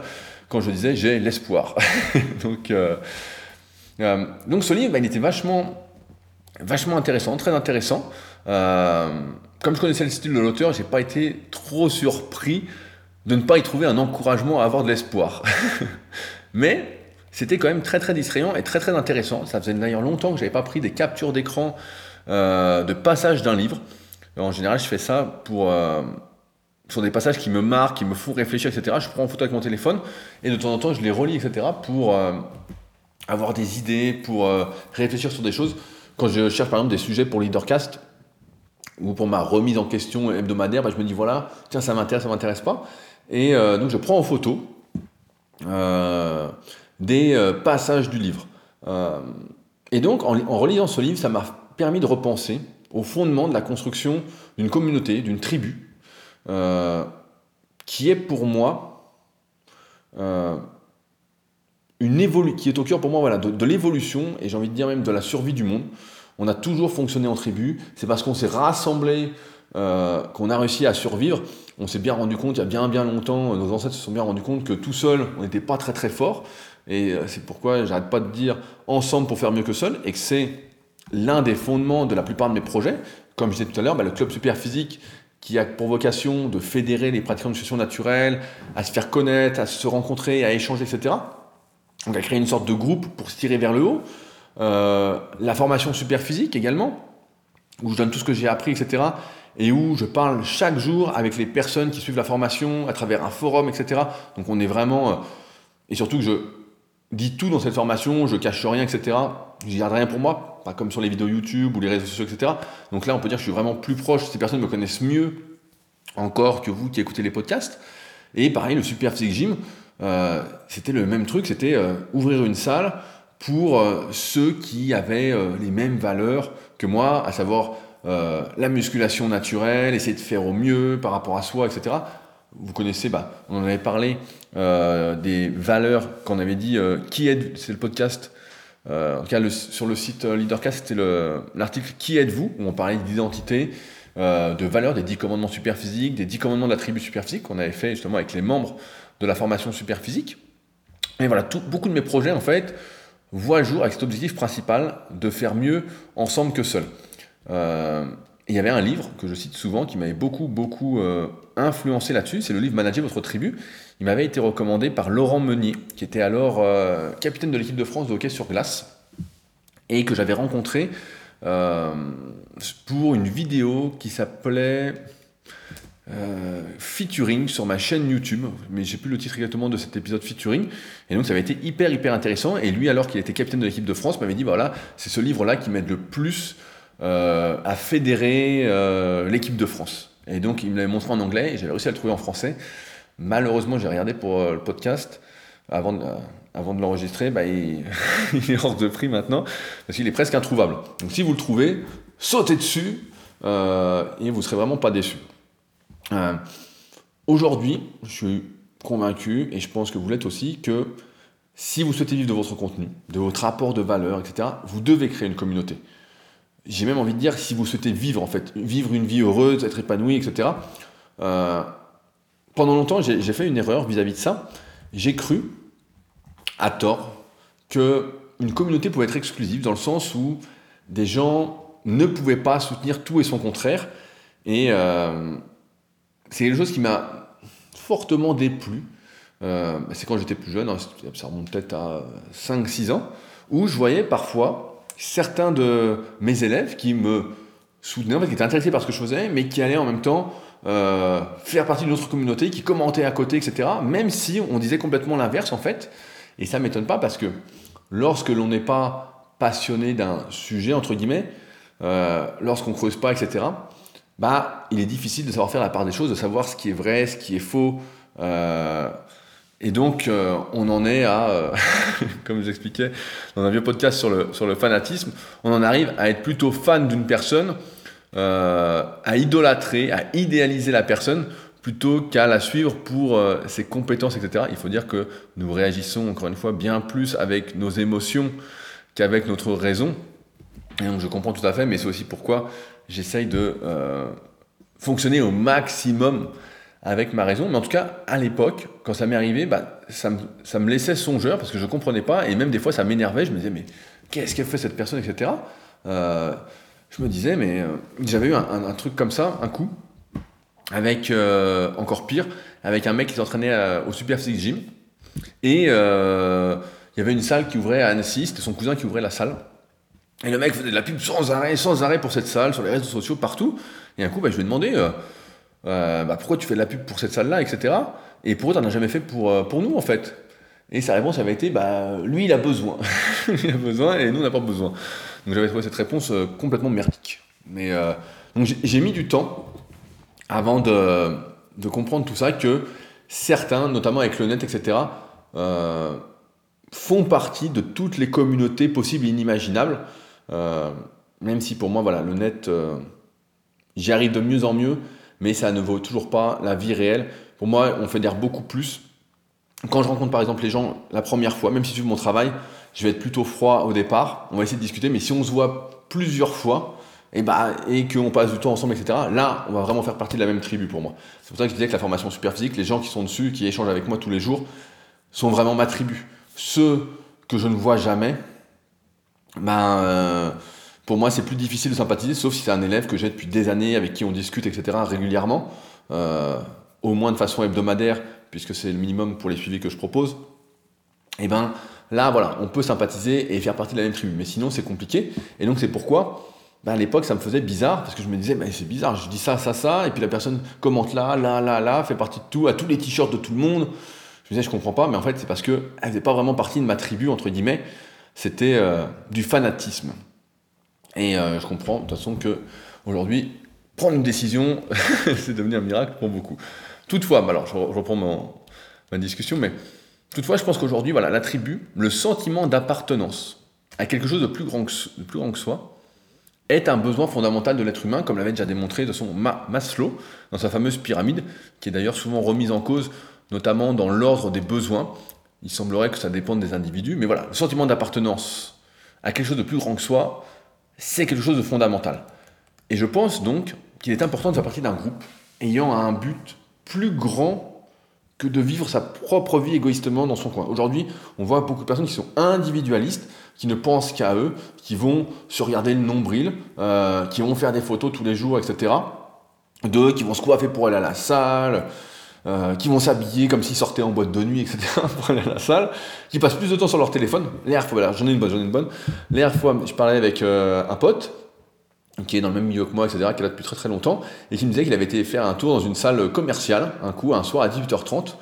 Speaker 1: quand je disais j'ai l'espoir. [LAUGHS] Donc euh, donc ce livre, bah, il était vachement, vachement intéressant, très intéressant. Euh, comme je connaissais le style de l'auteur, j'ai pas été trop surpris de ne pas y trouver un encouragement à avoir de l'espoir. [LAUGHS] Mais c'était quand même très très distrayant et très très intéressant. Ça faisait d'ailleurs longtemps que j'avais pas pris des captures d'écran euh, de passage d'un livre. En général, je fais ça pour sur des passages qui me marquent, qui me font réfléchir, etc. Je prends en photo avec mon téléphone et de temps en temps, je les relis, etc. pour avoir des idées, pour euh, réfléchir sur des choses. Quand je cherche par exemple des sujets pour Leadercast ou pour ma remise en question hebdomadaire, bah, je me dis voilà, tiens, ça m'intéresse, ça m'intéresse pas. Et euh, donc je prends en photo euh, des passages du livre. et donc en, en, relisant ce livre, ça m'a permis de repenser au fondement de la construction d'une communauté, d'une tribu, qui est pour moi une qui est au cœur pour moi voilà, de, l'évolution et j'ai envie de dire même de la survie du monde. On a toujours fonctionné en tribu, c'est parce qu'on s'est rassemblés euh, qu'on a réussi à survivre. On s'est bien rendu compte, il y a bien bien longtemps, nos ancêtres se sont bien rendus compte que tout seul, on n'était pas très très fort. Et euh, c'est pourquoi j'arrête pas de dire ensemble pour faire mieux que seul, et que c'est l'un des fondements de la plupart de mes projets. Comme je disais tout à l'heure, bah, le club super physique qui a pour vocation de fédérer les pratiquants de nutrition naturelle, à se faire connaître, à se rencontrer, à échanger, etc. Donc à créer une sorte de groupe pour se tirer vers le haut. Euh, la formation super physique également, où je donne tout ce que j'ai appris, etc. Et où je parle chaque jour avec les personnes qui suivent la formation à travers un forum, etc. Donc on est vraiment... Euh, et surtout que je dis tout dans cette formation, je cache rien, etc. Je garde rien pour moi, pas comme sur les vidéos YouTube ou les réseaux sociaux, etc. Donc là, on peut dire que je suis vraiment plus proche. Ces personnes me connaissent mieux encore que vous qui écoutez les podcasts. Et pareil, le Super Physique Gym, euh, c'était le même truc, c'était ouvrir une salle pour euh, ceux qui avaient les mêmes valeurs que moi, à savoir la musculation naturelle, essayer de faire au mieux par rapport à soi, etc. Vous connaissez, bah, on en avait parlé des valeurs qu'on avait dit. qui êtes C'est le podcast. en tout cas, sur le site Leadercast, c'était l'article Qui êtes-vous où on parlait d'identité, de valeurs, des 10 commandements superphysiques, des 10 commandements de la tribu superphysique qu'on avait fait justement avec les membres de la formation super physique. Et voilà, beaucoup de mes projets, en fait, voient le jour avec cet objectif principal de faire mieux ensemble que seul. Euh, il y avait un livre que je cite souvent qui m'avait beaucoup, beaucoup euh, influencé là-dessus. C'est le livre Manager votre tribu. Il m'avait été recommandé par Laurent Meunier, qui était alors euh, capitaine de l'équipe de France de hockey sur glace et que j'avais rencontré pour une vidéo qui s'appelait euh, featuring sur ma chaîne YouTube, mais j'ai plus le titre exactement de cet épisode featuring. Et donc ça avait été hyper hyper intéressant. Et lui, alors qu'il était capitaine de l'équipe de France, m'avait dit voilà, c'est ce livre-là qui m'aide le plus euh, à fédérer euh, l'équipe de France. Et donc il me l'avait montré en anglais et j'avais réussi à le trouver en français. Malheureusement, j'ai regardé pour le podcast avant de, l'enregistrer, bah, il, [LAUGHS] il, est hors de prix maintenant parce qu'il est presque introuvable. Donc si vous le trouvez, sautez dessus et vous serez vraiment pas déçus. Euh, aujourd'hui, je suis convaincu, et je pense que vous l'êtes aussi, que si vous souhaitez vivre de votre contenu, de votre rapport de valeur, etc., vous devez créer une communauté. J'ai même envie de dire, si vous souhaitez vivre, en fait, vivre une vie heureuse, être épanoui, etc., euh, pendant longtemps, j'ai fait une erreur vis-à-vis de ça. J'ai cru, à tort, que une communauté pouvait être exclusive dans le sens où des gens ne pouvaient pas soutenir tout et son contraire. Et euh, c'est quelque chose qui m'a fortement déplu. Euh, c'est quand j'étais plus jeune, hein, ça remonte peut-être à 5-6 ans, où je voyais parfois certains de mes élèves qui me soutenaient, qui étaient intéressés par ce que je faisais, mais qui allaient en même temps euh, faire partie d'une autre communauté, qui commentaient à côté, etc. Même si on disait complètement l'inverse, en fait. Et ça m'étonne pas parce que lorsque l'on n'est pas passionné d'un sujet, entre guillemets, euh, lorsqu'on creuse pas, etc., bah, il est difficile de savoir faire la part des choses, de savoir ce qui est vrai, ce qui est faux. Euh, et donc, euh, on en est à, euh, [LAUGHS] comme je vous expliquais dans un vieux podcast sur le, sur le fanatisme, on en arrive à être plutôt fan d'une personne, à idolâtrer, à idéaliser la personne, plutôt qu'à la suivre pour ses compétences, etc. Il faut dire que nous réagissons, encore une fois, bien plus avec nos émotions qu'avec notre raison. Et donc, je comprends tout à fait, mais c'est aussi pourquoi j'essaye de fonctionner au maximum avec ma raison. Mais en tout cas, à l'époque, quand ça m'est arrivé, bah, ça, me, ça, me, laissait songeur parce que je ne comprenais pas. Et même des fois, ça m'énervait. Je me disais, mais qu'est-ce qu'elle fait cette personne, etc. Euh, je me disais, mais euh, j'avais eu un, truc comme ça, un coup, avec euh, encore pire, avec un mec qui s'entraînait au Super Physique Gym. Et euh, il y avait une salle qui ouvrait à Annecy, c'était son cousin qui ouvrait la salle. Et le mec faisait de la pub sans arrêt, sans arrêt pour cette salle, sur les réseaux sociaux, partout. Et un coup, bah, je lui ai demandé euh, bah, pourquoi tu fais de la pub pour cette salle-là, etc. Et pour eux, tu n'en as jamais fait pour, euh, pour nous, en fait. Et sa réponse avait été, bah, lui, il a besoin. [LAUGHS] il a besoin et nous, on n'a pas besoin. Donc j'avais trouvé cette réponse euh, complètement merdique. Mais, donc j'ai mis du temps avant de, de, comprendre tout ça, que certains, notamment avec le net, etc., font partie de toutes les communautés possibles et inimaginables. Même si pour moi, voilà, le net, j'y arrive de mieux en mieux mais ça ne vaut toujours pas la vie réelle. Pour moi, on fédère beaucoup plus. Quand je rencontre par exemple les gens la première fois, même si tu veux mon travail, je vais être plutôt froid au départ. On va essayer de discuter, mais si on se voit plusieurs fois, et, bah, et qu'on passe du temps ensemble, etc., là, on va vraiment faire partie de la même tribu pour moi. C'est pour ça que je disais que la formation super physique, les gens qui sont dessus, qui échangent avec moi tous les jours, sont vraiment ma tribu. Ceux que je ne vois jamais, ben, euh, pour moi, c'est plus difficile de sympathiser, sauf si c'est un élève que j'ai depuis des années, avec qui on discute, etc., régulièrement, euh, au moins de façon hebdomadaire, puisque c'est le minimum pour les suivis que je propose. Et eh ben là, voilà, on peut sympathiser et faire partie de la même tribu. Mais sinon, c'est compliqué. Et donc, c'est pourquoi, ben, à l'époque, ça me faisait bizarre, parce que je me disais, ben, c'est bizarre, je dis ça, ça, ça, et puis la personne commente là, là, là, là, fait partie de tout, à tous les t-shirts de tout le monde. Je me disais, je comprends pas, mais en fait, c'est parce qu'elle faisait pas vraiment partie de ma tribu, entre guillemets. C'était euh, du fanatisme. Et euh, je comprends de toute façon que aujourd'hui, prendre une décision, [LAUGHS] c'est devenu un miracle pour beaucoup. Toutefois, bah alors je reprends ma discussion, mais toutefois, je pense qu'aujourd'hui, voilà, la tribu, le sentiment d'appartenance à quelque chose de plus grand que, de plus grand que soi, est un besoin fondamental de l'être humain, comme l'avait déjà démontré de son Maslow dans sa fameuse pyramide, qui est d'ailleurs souvent remise en cause, notamment dans l'ordre des besoins. Il semblerait que ça dépende des individus, mais voilà, le sentiment d'appartenance à quelque chose de plus grand que soi, c'est quelque chose de fondamental. Et je pense donc qu'il est important de faire partie d'un groupe ayant un but plus grand que de vivre sa propre vie égoïstement dans son coin. Aujourd'hui, on voit beaucoup de personnes qui sont individualistes, qui ne pensent qu'à eux, qui vont se regarder le nombril, euh, qui vont faire des photos tous les jours, etc. D'eux qui vont se coiffer pour aller à la salle, euh, qui vont s'habiller comme s'ils sortaient en boîte de nuit, etc. [LAUGHS] pour aller à la salle, qui passent plus de temps sur leur téléphone. L'air voilà, j'en ai une bonne, j'en ai une bonne. L'air fois, je parlais avec euh, un pote qui est dans le même milieu que moi, etc., qui est là depuis très très longtemps, et qui me disait qu'il avait été faire un tour dans une salle commerciale, un coup, un soir à 18h30,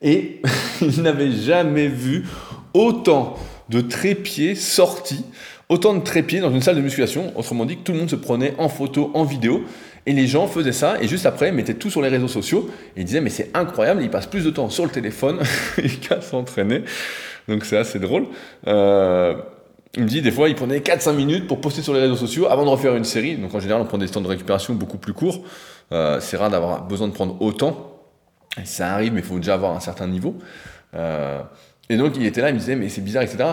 Speaker 1: et [LAUGHS] il n'avait jamais vu autant de trépieds sortis, autant de trépieds dans une salle de musculation, autrement dit que tout le monde se prenait en photo, en vidéo, et les gens faisaient ça, et juste après, mettaient tout sur les réseaux sociaux, et ils disaient, mais c'est incroyable, ils passent plus de temps sur le téléphone [LAUGHS] qu'à s'entraîner. Donc c'est assez drôle. Euh, il me dit, des fois, il prenait 4-5 minutes pour poster sur les réseaux sociaux avant de refaire une série. Donc en général, on prend des temps de récupération beaucoup plus courts. Euh, c'est rare d'avoir besoin de prendre autant. Et ça arrive, mais il faut déjà avoir un certain niveau. Euh, et donc il était là, il me disait, mais c'est bizarre, etc.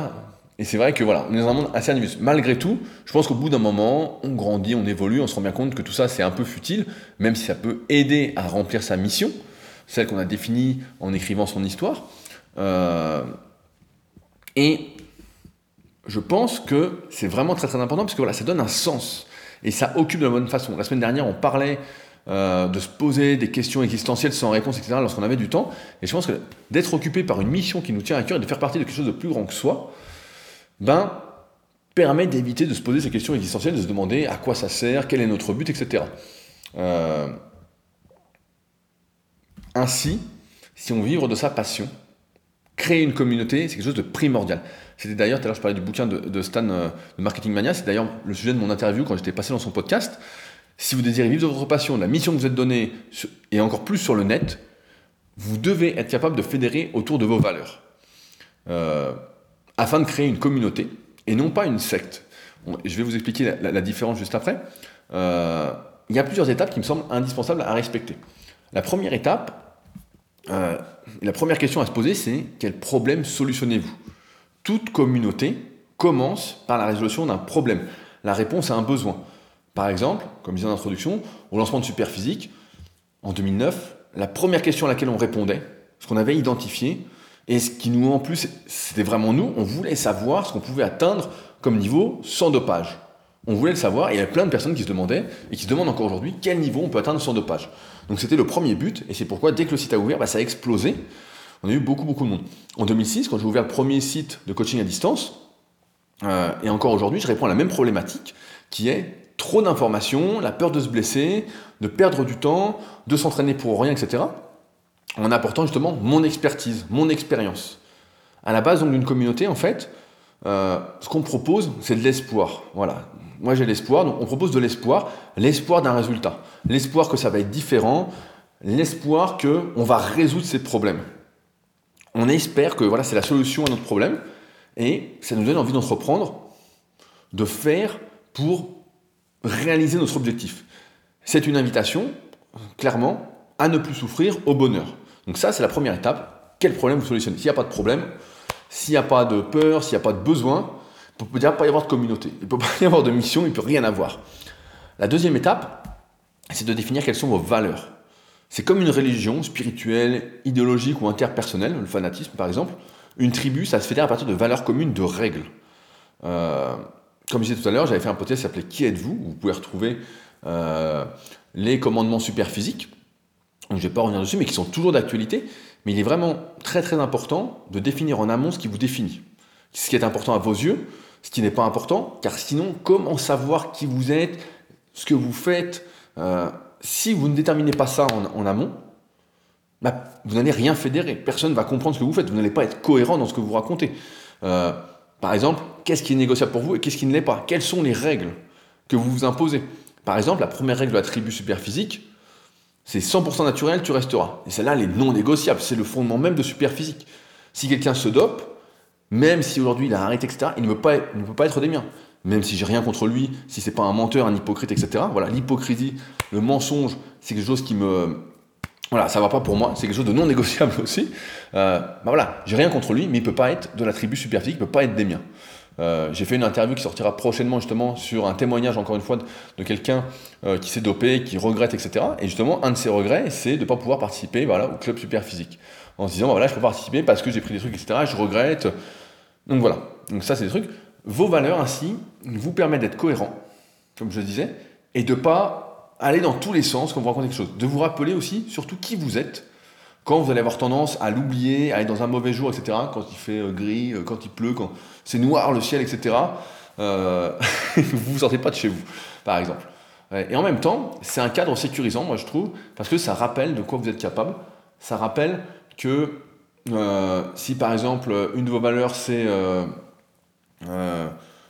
Speaker 1: Et c'est vrai que voilà, on est dans un monde assez animus. Malgré tout, je pense qu'au bout d'un moment, on grandit, on évolue, on se rend bien compte que tout ça c'est un peu futile, même si ça peut aider à remplir sa mission. celle qu'on a définie en écrivant son histoire. Euh, et je pense que c'est vraiment très très important parce que voilà, ça donne un sens et ça occupe de la bonne façon. La semaine dernière, on parlait euh, de se poser des questions existentielles sans réponse, etc., lorsqu'on avait du temps. Et je pense que d'être occupé par une mission qui nous tient à cœur et de faire partie de quelque chose de plus grand que soi, ben, permet d'éviter de se poser ces questions existentielles, de se demander à quoi ça sert, quel est notre but, etc. Euh, ainsi, si on vit de sa passion, créer une communauté, c'est quelque chose de primordial. C'était d'ailleurs, tout à l'heure je parlais du bouquin de, Stan euh, de Marketing Mania, c'est d'ailleurs le sujet de mon interview quand j'étais passé dans son podcast. Si vous désirez vivre de votre passion, la mission que vous êtes donnée, et encore plus sur le net, vous devez être capable de fédérer autour de vos valeurs. Euh, afin de créer une communauté et non pas une secte. Je vais vous expliquer la, différence juste après. Euh, il y a plusieurs étapes qui me semblent indispensables à respecter. La première étape, euh, la première question à se poser, c'est quel problème solutionnez-vous? Toute communauté commence par la résolution d'un problème, la réponse à un besoin. Par exemple, comme je disais en introduction, au lancement de Superphysique, en 2009, la première question à laquelle on répondait, ce qu'on avait identifié, et ce qui nous, en plus, c'était vraiment nous, on voulait savoir ce qu'on pouvait atteindre comme niveau sans dopage. On voulait le savoir, et il y a plein de personnes qui se demandaient, et qui se demandent encore aujourd'hui, quel niveau on peut atteindre sans dopage. Donc c'était le premier but, et c'est pourquoi dès que le site a ouvert, bah, ça a explosé. On a eu beaucoup, beaucoup de monde. En 2006, quand j'ai ouvert le premier site de coaching à distance, euh, et encore aujourd'hui, je réponds à la même problématique, qui est trop d'informations, la peur de se blesser, de perdre du temps, de s'entraîner pour rien, etc en apportant justement mon expertise, mon expérience. À la base d'une communauté, en fait, euh, ce qu'on propose, c'est de l'espoir. Voilà. Moi, j'ai l'espoir, donc on propose de l'espoir, l'espoir d'un résultat, l'espoir que ça va être différent, l'espoir que on va résoudre ces problèmes. On espère que voilà, c'est la solution à notre problème, et ça nous donne envie d'entreprendre, de faire pour réaliser notre objectif. C'est une invitation, clairement, à ne plus souffrir au bonheur. Donc ça, c'est la première étape. Quel problème vous solutionnez S'il n'y a pas de problème, s'il n'y a pas de peur, s'il n'y a pas de besoin, il ne peut pas y avoir de communauté, il ne peut [LAUGHS] pas y avoir de mission, il ne peut rien avoir. La deuxième étape, c'est de définir quelles sont vos valeurs. C'est comme une religion spirituelle, idéologique ou interpersonnelle, le fanatisme par exemple. Une tribu, ça se fédère à partir de valeurs communes, de règles. Euh, comme je disais tout à l'heure, j'avais fait un podcast qui s'appelait Qui êtes-vous? Vous pouvez retrouver euh, les commandements super physiques donc je ne vais pas revenir dessus, mais qui sont toujours d'actualité. Mais il est vraiment très très important de définir en amont ce qui vous définit. Ce qui est important à vos yeux, ce qui n'est pas important, car sinon, comment savoir qui vous êtes, ce que vous faites euh, Si vous ne déterminez pas ça en, amont, bah, vous n'allez rien fédérer. Personne ne va comprendre ce que vous faites. Vous n'allez pas être cohérent dans ce que vous racontez. Euh, par exemple, qu'est-ce qui est négociable pour vous et qu'est-ce qui ne l'est pas? Quelles sont les règles que vous vous imposez? Par exemple, la première règle de la tribu superphysique, c'est 100% naturel, tu resteras. Et celle-là, elle est non négociable. C'est le fondement même de Superphysique. Si quelqu'un se dope, même si aujourd'hui il a arrêté, etc., il ne, peut pas, ne peut pas être des miens. Même si j'ai rien contre lui, si c'est pas un menteur, un hypocrite, etc. Voilà, l'hypocrisie, le mensonge, c'est quelque chose qui me. Voilà, ça va pas pour moi, c'est quelque chose de non négociable [LAUGHS] aussi. Euh, bah voilà, j'ai rien contre lui, mais il peut pas être de la tribu Superphysique, il peut pas être des miens. Euh, j'ai fait une interview qui sortira prochainement justement sur un témoignage encore une fois de, quelqu'un euh, qui s'est dopé, qui regrette, etc. Et justement, un de ses regrets, c'est de ne pas pouvoir participer voilà, au club super physique. En se disant, voilà, je peux participer parce que j'ai pris des trucs, etc. je regrette. Donc voilà. Donc ça, c'est des trucs. Vos valeurs ainsi vous permettent d'être cohérent, comme je le disais, et de ne pas aller dans tous les sens quand vous racontez quelque chose. De vous rappeler aussi surtout qui vous êtes quand vous allez avoir tendance à l'oublier, à être dans un mauvais jour, etc., quand il fait euh, gris, euh, quand il pleut, quand c'est noir le ciel, etc., euh, [LAUGHS] vous ne sortez pas de chez vous, par exemple. Et en même temps, c'est un cadre sécurisant, moi je trouve, parce que ça rappelle de quoi vous êtes capable. Ça rappelle que si par exemple une de vos valeurs c'est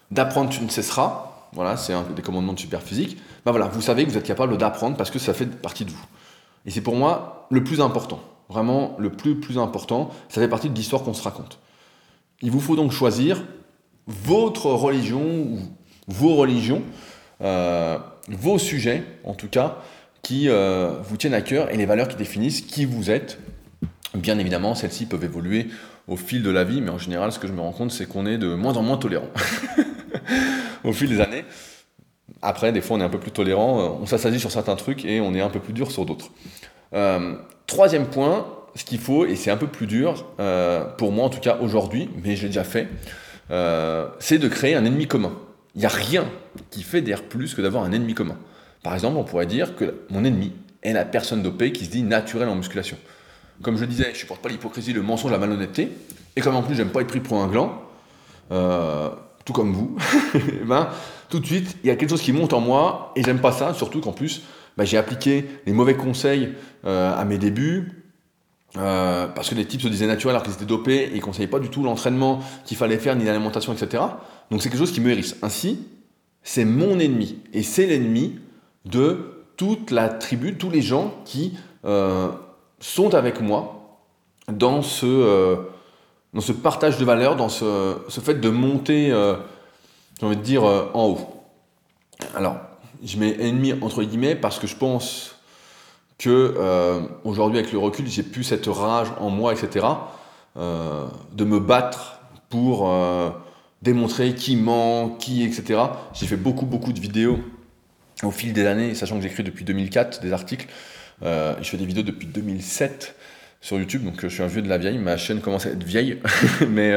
Speaker 1: d'apprendre tu ne cesseras, voilà, c'est un des commandements de super physique, ben voilà, vous savez que vous êtes capable d'apprendre parce que ça fait partie de vous. Et c'est pour moi le plus important vraiment le plus, important. Ça fait partie de l'histoire qu'on se raconte. Il vous faut donc choisir votre religion ou vos religions, euh, vos sujets en tout cas, qui euh, vous tiennent à cœur et les valeurs qui définissent qui vous êtes. Bien évidemment, celles-ci peuvent évoluer au fil de la vie, mais en général, ce que je me rends compte, c'est qu'on est de moins en moins tolérant [LAUGHS] au fil des années. Après, des fois, on est un peu plus tolérant, on s'assasie sur certains trucs et on est un peu plus dur sur d'autres. Troisième point, ce qu'il faut, et c'est un peu plus dur, pour moi en tout cas aujourd'hui, mais je l'ai déjà fait, c'est de créer un ennemi commun. Il n'y a rien qui fédère plus que d'avoir un ennemi commun. Par exemple, on pourrait dire que mon ennemi est la personne dopée qui se dit naturelle en musculation. Comme je disais, je supporte pas l'hypocrisie, le mensonge, la malhonnêteté, et comme en plus j'aime pas être pris pour un gland, euh, tout comme vous, [LAUGHS] ben, tout de suite, il y a quelque chose qui monte en moi, et j'aime pas ça, surtout qu'en plus, ben, j'ai appliqué les mauvais conseils euh, à mes débuts, euh, parce que les types se disaient naturels alors qu'ils étaient dopés et ils ne conseillaient pas du tout l'entraînement qu'il fallait faire, ni l'alimentation, etc. Donc c'est quelque chose qui me hérisse. Ainsi, c'est mon ennemi. Et c'est l'ennemi de toute la tribu, tous les gens qui euh, sont avec moi dans ce, dans ce partage de valeurs, dans ce, ce fait de monter, j'ai envie de dire, en haut. Alors, je mets ennemi entre guillemets parce que je pense que euh, aujourd'hui avec le recul j'ai plus cette rage en moi etc euh, de me battre pour euh, démontrer qui ment qui etc j'ai fait beaucoup beaucoup de vidéos au fil des années sachant que j'écris depuis 2004 des articles. Je fais des vidéos depuis 2007 sur YouTube donc je suis un vieux de la vieille. Ma chaîne commence à être vieille. [LAUGHS] Mais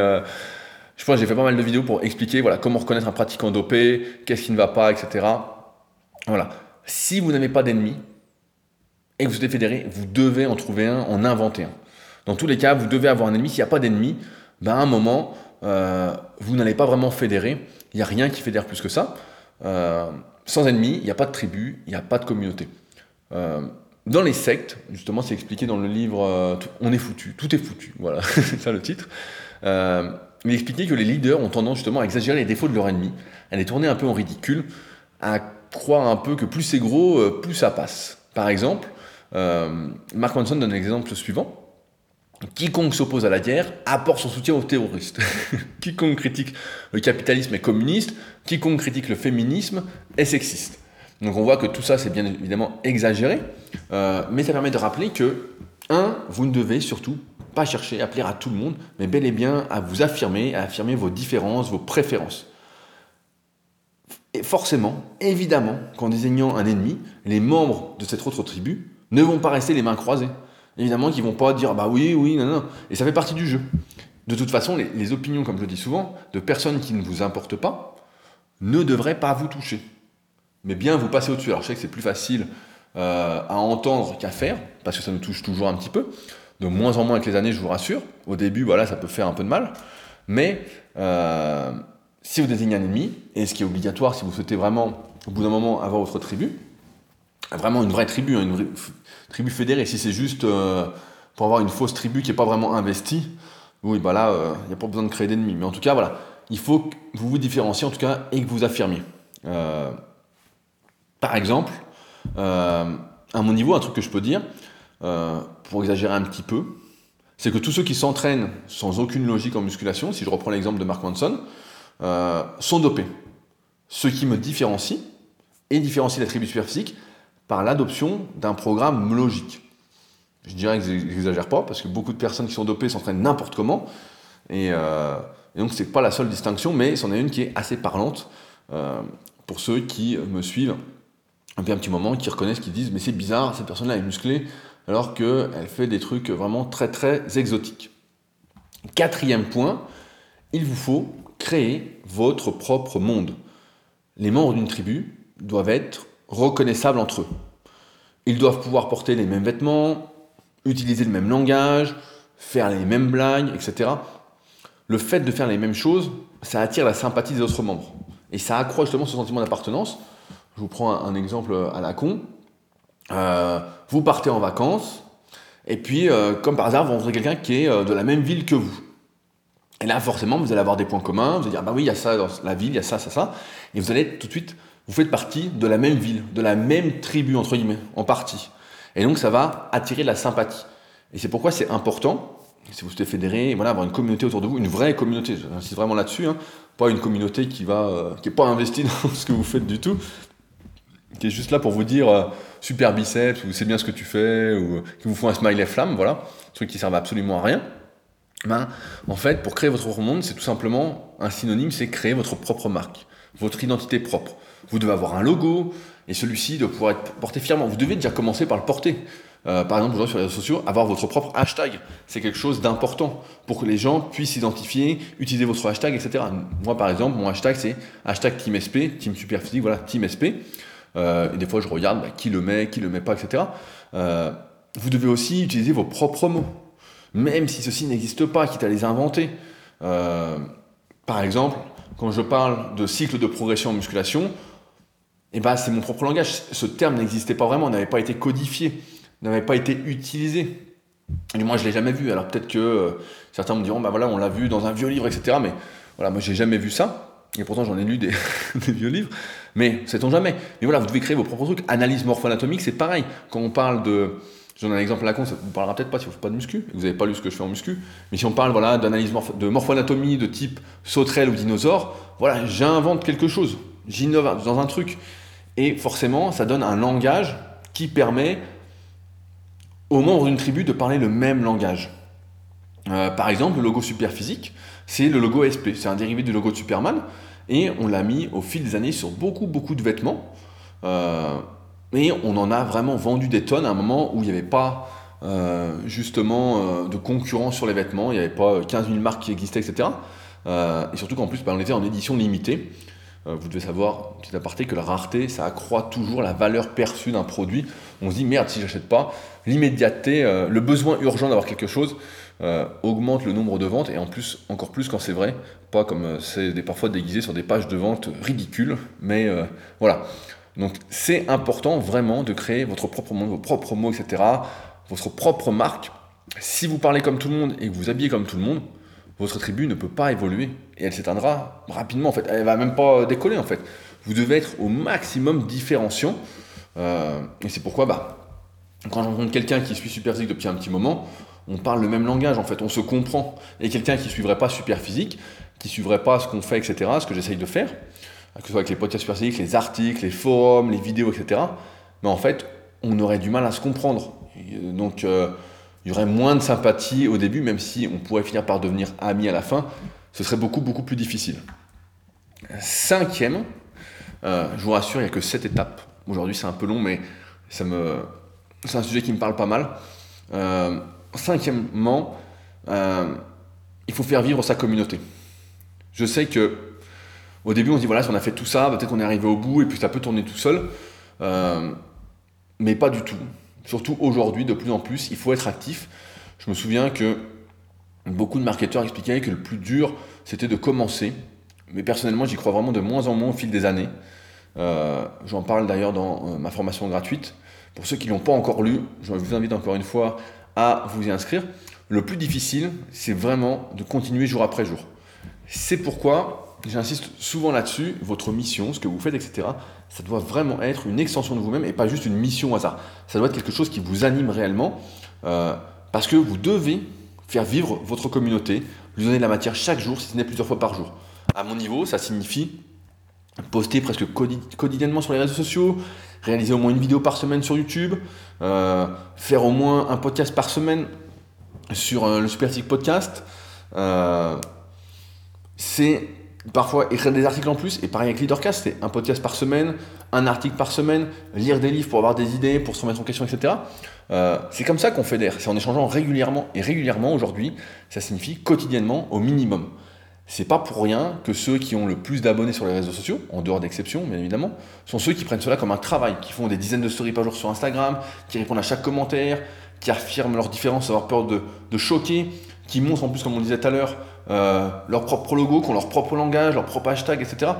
Speaker 1: je pense que j'ai fait pas mal de vidéos pour expliquer voilà comment reconnaître un pratiquant dopé qu'est-ce qui ne va pas etc voilà si vous n'avez pas d'ennemis et que vous êtes fédéré, vous devez en trouver un, en inventer un. Dans tous les cas, vous devez avoir un ennemi. S'il n'y a pas d'ennemi, ben à un moment, euh, vous n'allez pas vraiment fédérer. Il n'y a rien qui fédère plus que ça. Euh, sans ennemi, il n'y a pas de tribu, il n'y a pas de communauté. Euh, dans les sectes, justement, c'est expliqué dans le livre On est foutu, tout est foutu, voilà, c'est [LAUGHS] ça le titre. il expliquait que les leaders ont tendance justement à exagérer les défauts de leur ennemi, à les tourner un peu en ridicule, à croire un peu que plus c'est gros, plus ça passe. Par exemple, euh, Mark Manson donne l'exemple suivant. Quiconque s'oppose à la guerre apporte son soutien aux terroristes. [LAUGHS] quiconque critique le capitalisme est communiste, quiconque critique le féminisme est sexiste. Donc on voit que tout ça c'est bien évidemment exagéré, euh, mais ça permet de rappeler que, un, vous ne devez surtout pas chercher à plaire à tout le monde, mais bel et bien à vous affirmer, à affirmer vos différences, vos préférences. Et forcément, évidemment, qu'en désignant un ennemi, les membres de cette autre tribu ne vont pas rester les mains croisées. Évidemment qu'ils vont pas dire bah oui, oui, non, non. Et ça fait partie du jeu. De toute façon, les, opinions, comme je le dis souvent, de personnes qui ne vous importent pas, ne devraient pas vous toucher. Mais bien vous passer au-dessus. Alors je sais que c'est plus facile euh, à entendre qu'à faire, parce que ça nous touche toujours un petit peu. De moins en moins avec les années, je vous rassure. Au début, voilà, ça peut faire un peu de mal. Mais euh, si vous désignez un ennemi, et ce qui est obligatoire si vous souhaitez vraiment, au bout d'un moment, avoir votre tribu, vraiment une vraie tribu, hein, une tribu fédérée. Si c'est juste euh, pour avoir une fausse tribu qui n'est pas vraiment investie, oui, bah là, il euh, n'y a pas besoin de créer d'ennemis. Mais en tout cas, voilà, il faut que vous vous différenciez en tout cas et que vous affirmiez. Euh, par exemple, à mon niveau, un truc que je peux dire, pour exagérer un petit peu, c'est que tous ceux qui s'entraînent sans aucune logique en musculation, si je reprends l'exemple de Mark Manson, sont dopés. Ce qui me différencie et différencie la tribu par l'adoption d'un programme logique. Je dirais que j'exagère pas, parce que beaucoup de personnes qui sont dopées s'entraînent n'importe comment, et, euh, donc c'est pas la seule distinction, mais c'en est une qui est assez parlante euh, pour ceux qui me suivent depuis un petit moment, qui reconnaissent, qui disent mais c'est bizarre, cette personne-là est musclée, alors qu'elle fait des trucs vraiment très très exotiques. Quatrième point, il vous faut créer votre propre monde. Les membres d'une tribu doivent être reconnaissables entre eux. Ils doivent pouvoir porter les mêmes vêtements, utiliser le même langage, faire les mêmes blagues, etc. Le fait de faire les mêmes choses, ça attire la sympathie des autres membres. Et ça accroît justement ce sentiment d'appartenance. Je vous prends un, exemple à la con. Euh, vous partez en vacances, et puis, euh, comme par hasard, vous rencontrez quelqu'un qui est euh, de la même ville que vous. Et là, forcément, vous allez avoir des points communs, vous allez dire, bah oui, il y a ça dans la ville, il y a ça, ça, ça. Et vous allez tout de suite vous faites partie de la même ville, de la même tribu, entre guillemets, en partie. Et donc, ça va attirer de la sympathie. Et c'est pourquoi c'est important, si vous souhaitez fédérer, voilà, avoir une communauté autour de vous, une vraie communauté, j'insiste vraiment là-dessus, hein, pas une communauté qui va, euh, qui est pas investie [LAUGHS] dans ce que vous faites du tout, qui est juste là pour vous dire euh, super biceps, ou c'est bien ce que tu fais, ou qui vous font un smiley flamme, voilà, truc qui servent absolument à rien. Ben, en fait, pour créer votre propre monde, c'est tout simplement un synonyme, c'est créer votre propre marque, votre identité propre vous devez avoir un logo, et celui-ci doit pouvoir être porté fièrement. Vous devez déjà commencer par le porter. euh, par exemple, sur les réseaux sociaux, avoir votre propre hashtag, c'est quelque chose d'important pour que les gens puissent s'identifier, utiliser votre hashtag, etc. Moi, par exemple, mon hashtag, c'est hashtag TeamSP, Team Superphysique, voilà, TeamSP. Euh, et des fois, je regarde bah, qui le met, qui le met pas, etc. Euh, vous devez aussi utiliser vos propres mots, même si ceci n'existe pas, quitte à les inventer. Euh, par exemple, quand je parle de cycle de progression en musculation, eh ben, c'est mon propre langage. Ce terme n'existait pas vraiment, n'avait pas été codifié, n'avait pas été utilisé. Et moi, je l'ai jamais vu. Alors peut-être que euh, certains me diront, bah voilà, on l'a vu dans un vieux livre, etc. Mais voilà, moi, j'ai jamais vu ça. Et pourtant, j'en ai lu [LAUGHS] des, vieux livres. Mais sait-on jamais. Mais voilà, vous devez créer vos propres trucs. Analyse morpho-anatomique, c'est pareil. Quand on parle de. J'en ai un exemple à la con, ça vous parlera peut-être pas si vous ne faites pas de muscu, vous n'avez pas lu ce que je fais en muscu, mais si on parle voilà, d'analyse de morpho-anatomie de type sauterelle ou dinosaure, voilà, j'invente quelque chose, j'innove dans un truc. Et forcément, ça donne un langage qui permet aux membres d'une tribu de parler le même langage. Euh, par exemple, le logo Superphysique, c'est le logo SP, c'est un dérivé du logo de Superman, et on l'a mis au fil des années sur beaucoup, beaucoup de vêtements. Euh, et on en a vraiment vendu des tonnes à un moment où il n'y avait pas euh, justement de concurrence sur les vêtements, il n'y avait pas 15 000 marques qui existaient, etc. et surtout qu'en plus, bah, on était en édition limitée. vous devez savoir, petit aparté, que la rareté, ça accroît toujours la valeur perçue d'un produit. On se dit, merde, si j'achète pas, l'immédiateté, le besoin urgent d'avoir quelque chose, euh, augmente le nombre de ventes, et en plus, encore plus quand c'est vrai, pas comme euh, c'est parfois déguisé sur des pages de vente ridicules, mais euh, voilà. Donc c'est important vraiment de créer votre propre monde, vos propres mots, etc., votre propre marque. Si vous parlez comme tout le monde et que vous habillez comme tout le monde, votre tribu ne peut pas évoluer et elle s'éteindra rapidement en fait. Elle va même pas décoller en fait. Vous devez être au maximum différenciant. et c'est pourquoi, bah, quand je rencontre quelqu'un qui suit Super depuis un petit moment, on parle le même langage en fait, on se comprend. Et quelqu'un qui suivrait pas super physique, qui suivrait pas ce qu'on fait, etc., ce que j'essaye de faire, que ce soit avec les podcasts super physiques, les articles, les forums, les vidéos, etc., mais en fait, on aurait du mal à se comprendre. donc, euh, il y aurait moins de sympathie au début, même si on pourrait finir par devenir amis à la fin, ce serait beaucoup, beaucoup plus difficile. Cinquième, euh, je vous rassure, il n'y a que sept étapes. Aujourd'hui, c'est un peu long, mais c'est un sujet qui me parle pas mal. Euh, cinquièmement, euh, il faut faire vivre sa communauté. Je sais que au début, on se dit voilà, si on a fait tout ça, peut-être qu'on est arrivé au bout et puis ça peut tourner tout seul. Euh, mais pas du tout. Surtout aujourd'hui, de plus en plus, il faut être actif. Je me souviens que beaucoup de marketeurs expliquaient que le plus dur, c'était de commencer. Mais personnellement, j'y crois vraiment de moins en moins au fil des années. Euh, j'en parle d'ailleurs dans ma formation gratuite. Pour ceux qui ne l'ont pas encore lu, je vous invite encore une fois à vous y inscrire. Le plus difficile, c'est vraiment de continuer jour après jour. C'est pourquoi j'insiste souvent là-dessus, votre mission, ce que vous faites, etc., ça doit vraiment être une extension de vous-même et pas juste une mission au hasard. Ça doit être quelque chose qui vous anime réellement euh, parce que vous devez faire vivre votre communauté, lui donner de la matière chaque jour, si ce n'est plusieurs fois par jour. À mon niveau, ça signifie poster presque quotidiennement sur les réseaux sociaux, réaliser au moins une vidéo par semaine sur YouTube, euh, faire au moins un podcast par semaine sur euh, le Supertic Podcast. C'est parfois écrire des articles en plus, et pareil avec Leadercast, c'est un podcast par semaine, un article par semaine, lire des livres pour avoir des idées, pour se remettre en question, etc. c'est comme ça qu'on fédère, c'est en échangeant régulièrement, et régulièrement aujourd'hui, ça signifie quotidiennement au minimum. C'est pas pour rien que ceux qui ont le plus d'abonnés sur les réseaux sociaux, en dehors d'exceptions bien évidemment, sont ceux qui prennent cela comme un travail, qui font des dizaines de stories par jour sur Instagram, qui répondent à chaque commentaire, qui affirment leur différence sans avoir peur de, choquer, qui montrent en plus, comme on disait tout à l'heure, euh, leur propre logo, qui ont leur propre langage, leur propre hashtag, etc.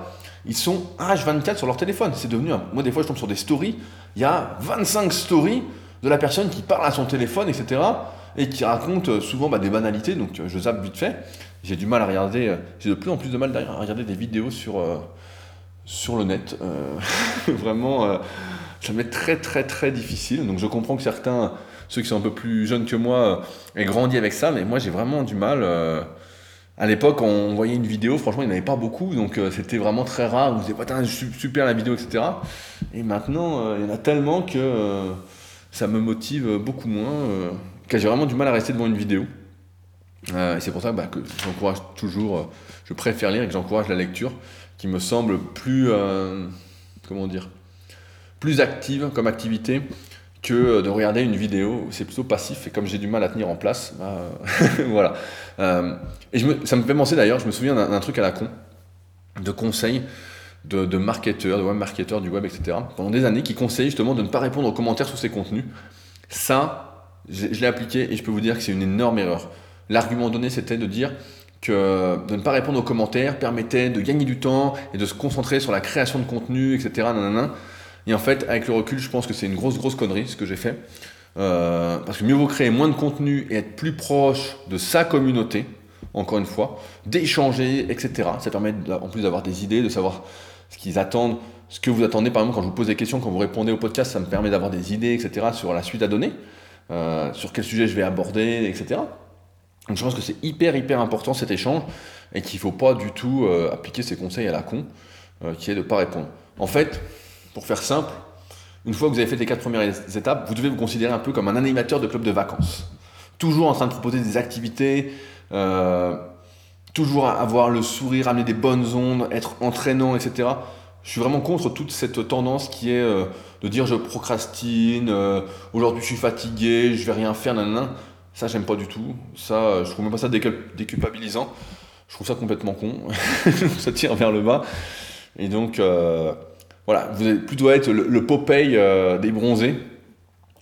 Speaker 1: Ils sont H24 sur leur téléphone. C'est devenu. Moi, des fois, je tombe sur des stories. Il y a 25 stories de la personne qui parle à son téléphone, etc. Et qui raconte euh, souvent bah, des banalités. Donc, je zappe vite fait j'ai du mal à regarder, euh, j'ai de plus en plus de mal à regarder des vidéos sur, euh, sur le net. [LAUGHS] Vraiment, ça m'est très très très difficile. Donc je comprends que certains, ceux qui sont un peu plus jeunes que moi, aient grandi avec ça, mais moi j'ai vraiment du mal. À l'époque, on voyait une vidéo, franchement, il n'y en avait pas beaucoup, donc c'était vraiment très rare. On disait, putain, super la vidéo, etc. Et maintenant, il y en a tellement que ça me motive beaucoup moins, que j'ai vraiment du mal à rester devant une vidéo. Euh, et c'est pour ça bah, que j'encourage toujours, euh, je préfère lire et que j'encourage la lecture, qui me semble plus, euh, comment dire, plus active comme activité que de regarder une vidéo. C'est plutôt passif et comme j'ai du mal à tenir en place, bah, [LAUGHS] voilà. Euh, et ça me fait penser d'ailleurs, je me souviens d'un truc à la con, de conseils de, marketeurs, de web marketeurs du web, etc. pendant des années qui conseillent justement de ne pas répondre aux commentaires sur ces contenus. Ça, je, je l'ai appliqué et je peux vous dire que c'est une énorme erreur. L'argument donné, c'était de dire que de ne pas répondre aux commentaires permettait de gagner du temps et de se concentrer sur la création de contenu, etc. Et en fait, avec le recul, je pense que c'est une grosse, grosse connerie ce que j'ai fait. Euh, parce que mieux vaut créer moins de contenu et être plus proche de sa communauté, encore une fois, d'échanger, etc. Ça permet en plus d'avoir des idées, de savoir ce qu'ils attendent, ce que vous attendez. Par exemple, quand je vous pose des questions, quand vous répondez au podcast, ça me permet d'avoir des idées, etc. sur la suite à donner, euh, sur quel sujet je vais aborder, etc. Donc je pense que c'est hyper hyper important cet échange et qu'il ne faut pas du tout euh, appliquer ces conseils à la con, qui est de ne pas répondre. En fait, pour faire simple, une fois que vous avez fait les quatre premières étapes, vous devez vous considérer un peu comme un animateur de club de vacances. Toujours en train de proposer des activités, euh, toujours avoir le sourire, amener des bonnes ondes, être entraînant, etc. Je suis vraiment contre toute cette tendance qui est de dire je procrastine, aujourd'hui je suis fatigué, je vais rien faire, nanana. Ça, j'aime pas du tout. Ça, je trouve même pas ça déculpabilisant. Je trouve ça complètement con. [LAUGHS] ça tire vers le bas. Et donc, euh, voilà, vous allez plutôt être le, Popeye euh, des bronzés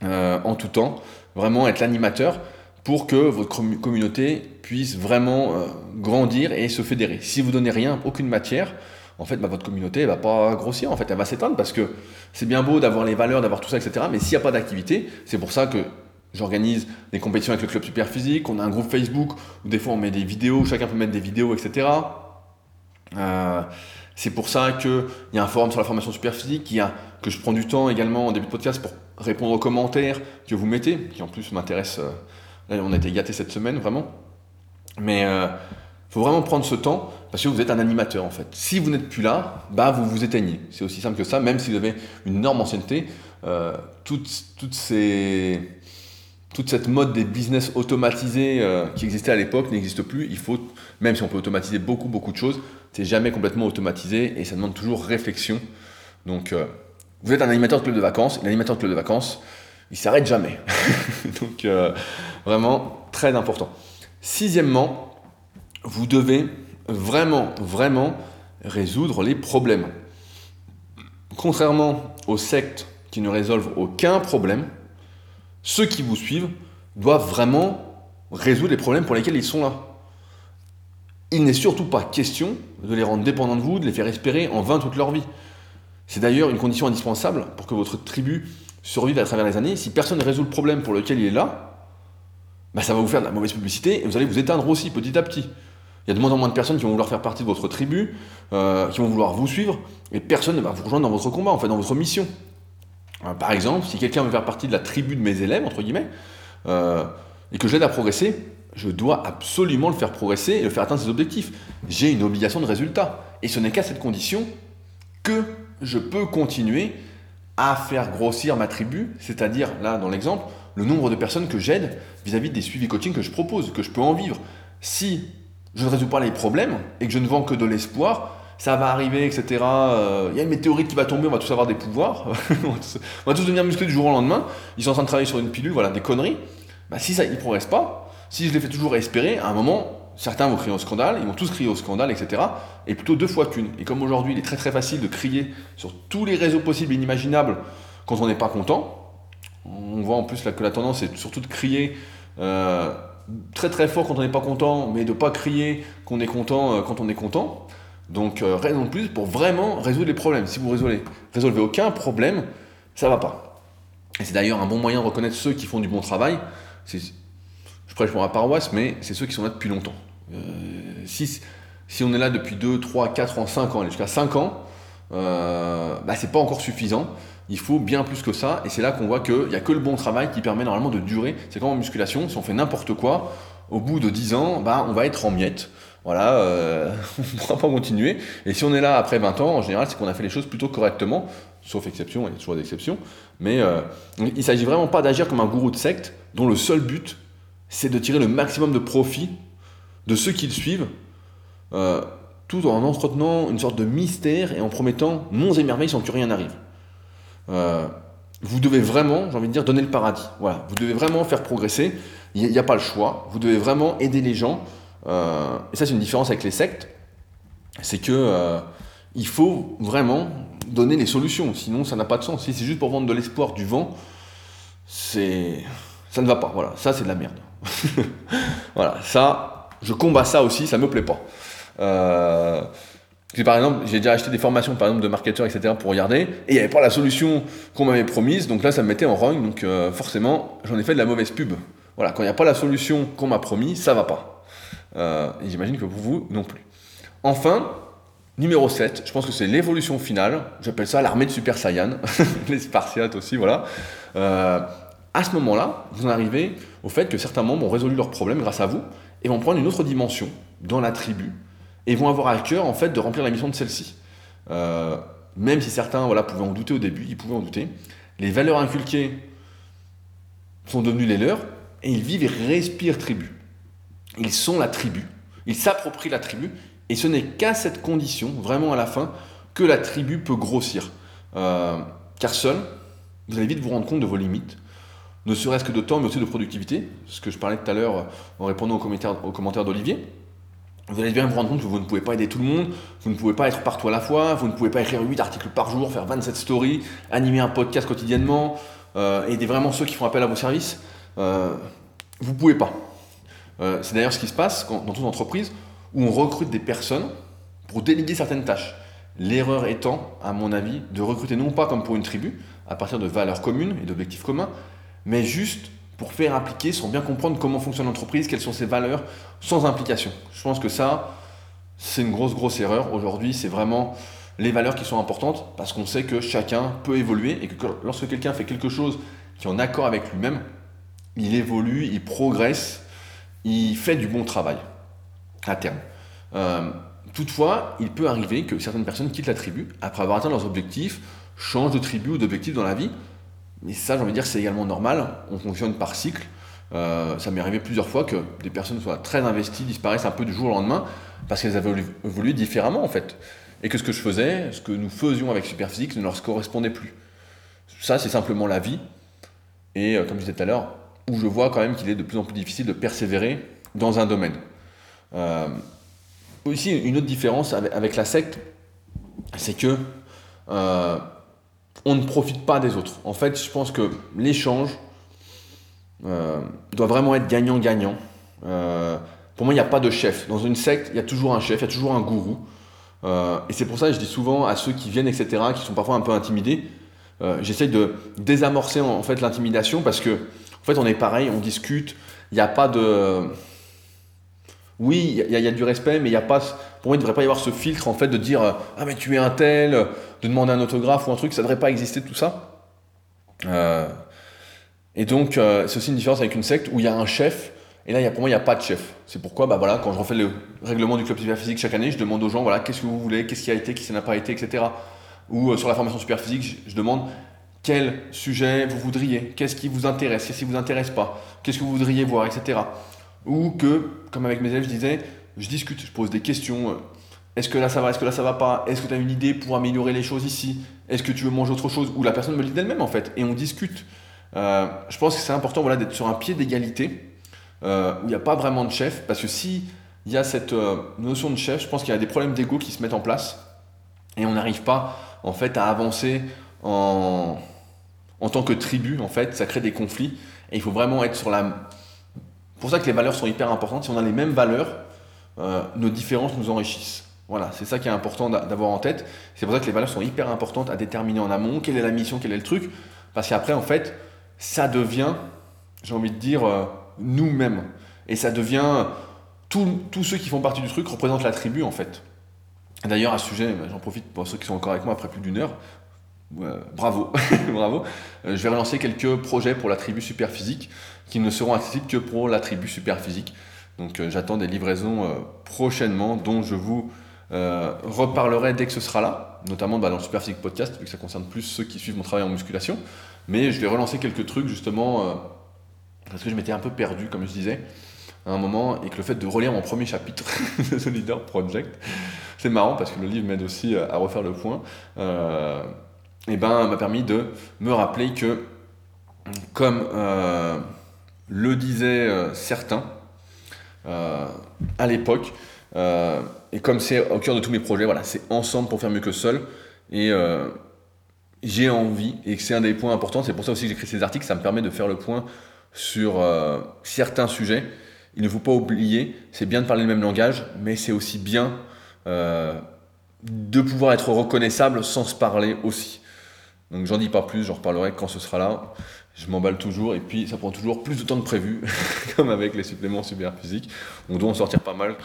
Speaker 1: euh, en tout temps. Vraiment être l'animateur pour que votre communauté puisse vraiment grandir et se fédérer. Si vous donnez rien, aucune matière, en fait, bah, votre communauté ne va pas grossir, en fait, elle va s'éteindre parce que c'est bien beau d'avoir les valeurs, d'avoir tout ça, etc. Mais s'il n'y a pas d'activité, c'est pour ça que J'organise des compétitions avec le club super physique. On a un groupe Facebook où des fois on met des vidéos, chacun peut mettre des vidéos, etc. Euh, c'est pour ça qu'il y a un forum sur la formation super physique, a, que je prends du temps également en début de podcast pour répondre aux commentaires que vous mettez, qui en plus m'intéressent. Euh, là, on a été gâtés cette semaine, vraiment. Mais il euh, faut vraiment prendre ce temps parce que vous êtes un animateur en fait. Si vous n'êtes plus là, bah vous vous éteignez. C'est aussi simple que ça, même si vous avez une énorme ancienneté. toutes, toutes ces toute cette mode des business automatisés euh, qui existait à l'époque n'existe plus. Il faut, même si on peut automatiser beaucoup, beaucoup de choses, c'est jamais complètement automatisé et ça demande toujours réflexion. Donc, euh, vous êtes un animateur de club de vacances. L'animateur de club de vacances, il s'arrête jamais. [LAUGHS] Donc, euh, vraiment très important. Sixièmement, vous devez vraiment, vraiment résoudre les problèmes. Contrairement aux sectes qui ne résolvent aucun problème, ceux qui vous suivent doivent vraiment résoudre les problèmes pour lesquels ils sont là. Il n'est surtout pas question de les rendre dépendants de vous, de les faire espérer en vain toute leur vie. C'est d'ailleurs une condition indispensable pour que votre tribu survive à travers les années. Si personne ne résout le problème pour lequel il est là, bah ça va vous faire de la mauvaise publicité et vous allez vous éteindre aussi petit à petit. Il y a de moins en moins de personnes qui vont vouloir faire partie de votre tribu, euh, qui vont vouloir vous suivre, et personne ne va vous rejoindre dans votre combat, en fait, dans votre mission. Euh, par exemple, si quelqu'un veut faire partie de la tribu de mes élèves, entre guillemets, euh, et que j'aide à progresser, je dois absolument le faire progresser et le faire atteindre ses objectifs. J'ai une obligation de résultat. Et ce n'est qu'à cette condition que je peux continuer à faire grossir ma tribu, c'est-à-dire, là, dans l'exemple, le nombre de personnes que j'aide vis-à-vis des suivis coaching que je propose, que je peux en vivre. Si je ne résous pas les problèmes et que je ne vends que de l'espoir, ça va arriver, etc. Il euh, y a une météorite qui va tomber, on va tous avoir des pouvoirs, [LAUGHS] on, va tous, devenir musclés du jour au lendemain. Ils sont en train de travailler sur une pilule, voilà, des conneries. Bah, si ça, ils progressent pas, si je les fais toujours espérer, à un moment, certains vont crier au scandale, ils vont tous crier au scandale, etc. Et plutôt deux fois qu'une. Et comme aujourd'hui, il est très très facile de crier sur tous les réseaux possibles et inimaginables quand on n'est pas content, on voit en plus que la tendance est surtout de crier euh, très très fort quand on n'est pas content, mais de pas crier qu'on est content euh, quand on est content. Donc euh, raison de plus pour vraiment résoudre les problèmes. Si vous résolvez, résolvez aucun problème, ça va pas. Et c'est d'ailleurs un bon moyen de reconnaître ceux qui font du bon travail. Je prêche pour ma paroisse, mais c'est ceux qui sont là depuis longtemps. Euh, si, si, on est là depuis 2, 3, 4 ans, 5 ans, jusqu'à 5 ans, euh, bah, c'est pas encore suffisant. Il faut bien plus que ça, et c'est là qu'on voit qu'il n'y a que le bon travail qui permet normalement de durer. C'est comme en musculation, si on fait n'importe quoi, au bout de 10 ans, bah, on va être en miettes voilà, euh, [LAUGHS] on ne pourra pas continuer. Et si on est là après 20 ans, en général, c'est qu'on a fait les choses plutôt correctement, sauf exception, il y a toujours des. Mais euh, il ne s'agit vraiment pas d'agir comme un gourou de secte, dont le seul but, c'est de tirer le maximum de profit de ceux qui le suivent, euh, tout en entretenant une sorte de mystère et en promettant monts et merveilles sans que rien n'arrive. vous devez vraiment, j'ai envie de dire, donner le paradis. Voilà, vous devez vraiment faire progresser. Il n'y a, pas le choix. Vous devez vraiment aider les gens. Euh, et ça, c'est une différence avec les sectes. C'est que euh, il faut vraiment donner les solutions. Sinon, ça n'a pas de sens. Si c'est juste pour vendre de l'espoir, du vent, c'est ça ne va pas. Voilà, ça, c'est de la merde. [LAUGHS] voilà, ça, je combats ça aussi. Ça me plaît pas. Euh, par exemple, j'ai déjà acheté des formations par exemple de marketeurs, etc. pour regarder, et il n'y avait pas la solution qu'on m'avait promise, donc là ça me mettait en rogne, donc forcément j'en ai fait de la mauvaise pub. Voilà, quand il n'y a pas la solution qu'on m'a promis, ça va pas. Euh, j'imagine que pour vous non plus. Enfin, numéro 7, je pense que c'est l'évolution finale, j'appelle ça l'armée de Super Saiyan, [LAUGHS] les Spartiates aussi, voilà. Euh, à ce moment-là, vous en arrivez au fait que certains membres ont résolu leurs problèmes grâce à vous et vont prendre une autre dimension dans la tribu et vont avoir à cœur en fait de remplir la mission de celle-ci. Euh, même si certains voilà, pouvaient en douter au début, ils pouvaient en douter, les valeurs inculquées sont devenues les leurs et ils vivent et respirent tribu. Ils sont la tribu, ils s'approprient la tribu. Et ce n'est qu'à cette condition, vraiment à la fin, que la tribu peut grossir. Euh, car seul, vous allez vite vous rendre compte de vos limites, ne serait-ce que de temps, mais aussi de productivité, ce que je parlais tout à l'heure en répondant aux commentaires, d'Olivier. Vous allez bien vous rendre compte que vous ne pouvez pas aider tout le monde, vous ne pouvez pas être partout à la fois, vous ne pouvez pas écrire 8 articles par jour, faire 27 stories, animer un podcast quotidiennement, euh, aider vraiment ceux qui font appel à vos services. Euh, vous ne pouvez pas. Euh, c'est d'ailleurs ce qui se passe dans toute entreprise où on recrute des personnes pour déléguer certaines tâches. L'erreur étant, à mon avis, de recruter non pas comme pour une tribu, à partir de valeurs communes et d'objectifs communs, mais juste pour faire appliquer sans bien comprendre comment fonctionne l'entreprise, quelles sont ses valeurs, sans implication. Je pense que ça, c'est une grosse, grosse erreur. Aujourd'hui, c'est vraiment les valeurs qui sont importantes parce qu'on sait que chacun peut évoluer et que lorsque quelqu'un fait quelque chose qui est en accord avec lui-même, il évolue, il progresse, il fait du bon travail à terme. Euh, toutefois, il peut arriver que certaines personnes quittent la tribu après avoir atteint leurs objectifs, changent de tribu ou d'objectif dans la vie mais ça, j'ai envie de dire, c'est également normal. On fonctionne par cycle. Euh, ça m'est arrivé plusieurs fois que des personnes soient très investies, disparaissent un peu du jour au lendemain parce qu'elles avaient évolué différemment en fait. Et que ce que je faisais, ce que nous faisions avec Superphysique ne leur correspondait plus. Ça, c'est simplement la vie. Et euh, comme je disais tout à l'heure, où je vois quand même qu'il est de plus en plus difficile de persévérer dans un domaine. Euh, aussi, une autre différence avec, la secte, c'est que on ne profite pas des autres. En fait, je pense que l'échange euh, doit vraiment être gagnant-gagnant. Euh, pour moi, il n'y a pas de chef. Dans une secte, il y a toujours un chef, il y a toujours un gourou. Euh, et c'est pour ça que je dis souvent à ceux qui viennent, etc., qui sont parfois un peu intimidés, j'essaye de désamorcer en, fait l'intimidation parce que, en fait, on est pareil, on discute, il n'y a pas de. Oui, il y, a du respect, mais il n'y a pas. Pour moi, il ne devrait pas y avoir ce filtre en fait de dire Ah, mais tu es un tel, de demander un autographe ou un truc, ça ne devrait pas exister tout ça. Euh, et donc, euh, c'est aussi une différence avec une secte où il y a un chef, et là, pour moi, il n'y a pas de chef. C'est pourquoi, bah, voilà, quand je refais le règlement du club physique chaque année, je demande aux gens voilà, qu'est-ce que vous voulez, qu'est-ce qui a été, qu'est-ce qui n'a pas été, etc. Ou euh, sur la formation super physique, je, demande quel sujet vous voudriez, qu'est-ce qui vous intéresse, qu'est-ce qui vous intéresse pas, qu'est-ce que vous voudriez voir, etc. Ou que, comme avec mes élèves, je disais, je discute, je pose des questions. Est-ce que là ça va, est-ce que là ça va pas Est-ce que tu as une idée pour améliorer les choses ici Est-ce que tu veux manger autre chose Ou la personne me le dit d'elle-même en fait, et on discute. Euh, je pense que c'est important voilà, d'être sur un pied d'égalité, euh, où il n'y a pas vraiment de chef, parce que si il y a cette euh, notion de chef, je pense qu'il y a des problèmes d'ego qui se mettent en place, et on n'arrive pas en fait à avancer en, en tant que tribu, en fait, ça crée des conflits, et il faut vraiment être sur la... pour ça que les valeurs sont hyper importantes, si on a les mêmes valeurs, nos différences nous enrichissent. Voilà, c'est ça qui est important d'avoir en tête. C'est pour ça que les valeurs sont hyper importantes à déterminer en amont. Quelle est la mission, quel est le truc? Parce qu'après, en fait, ça devient, j'ai envie de dire, euh, nous-mêmes. Et ça devient. Tous ceux qui font partie du truc représentent la tribu, en fait. D'ailleurs, à sujet, j'en profite pour ceux qui sont encore avec moi après plus d'une heure. Bravo, [LAUGHS] bravo. Euh, je vais relancer quelques projets pour la tribu super physique qui ne seront accessibles que pour la tribu super physique. Donc euh, j'attends des livraisons prochainement dont je vous euh, reparlerai dès que ce sera là, notamment bah, dans le Superphysique Podcast, vu que ça concerne plus ceux qui suivent mon travail en musculation. Mais je vais relancer quelques trucs justement, euh, parce que je m'étais un peu perdu, comme je disais, à un moment, et que le fait de relire mon premier chapitre [LAUGHS] de The Project, c'est marrant parce que le livre m'aide aussi à refaire le point. Euh, et ben, m'a permis de me rappeler que, comme le disaient certains à l'époque, et comme c'est au cœur de tous mes projets, voilà, c'est ensemble pour faire mieux que seul. Et j'ai envie, et c'est un des points importants, c'est pour ça aussi que j'écris ces articles, ça me permet de faire le point sur euh, certains sujets. Il ne faut pas oublier, c'est bien de parler le même langage, mais c'est aussi bien euh, de pouvoir être reconnaissable sans se parler aussi. Donc j'en dis pas plus, j'en reparlerai quand ce sera là. Je m'emballe toujours et puis ça prend toujours plus de temps que prévu, [LAUGHS] comme avec les suppléments super physiques. On doit en sortir pas mal,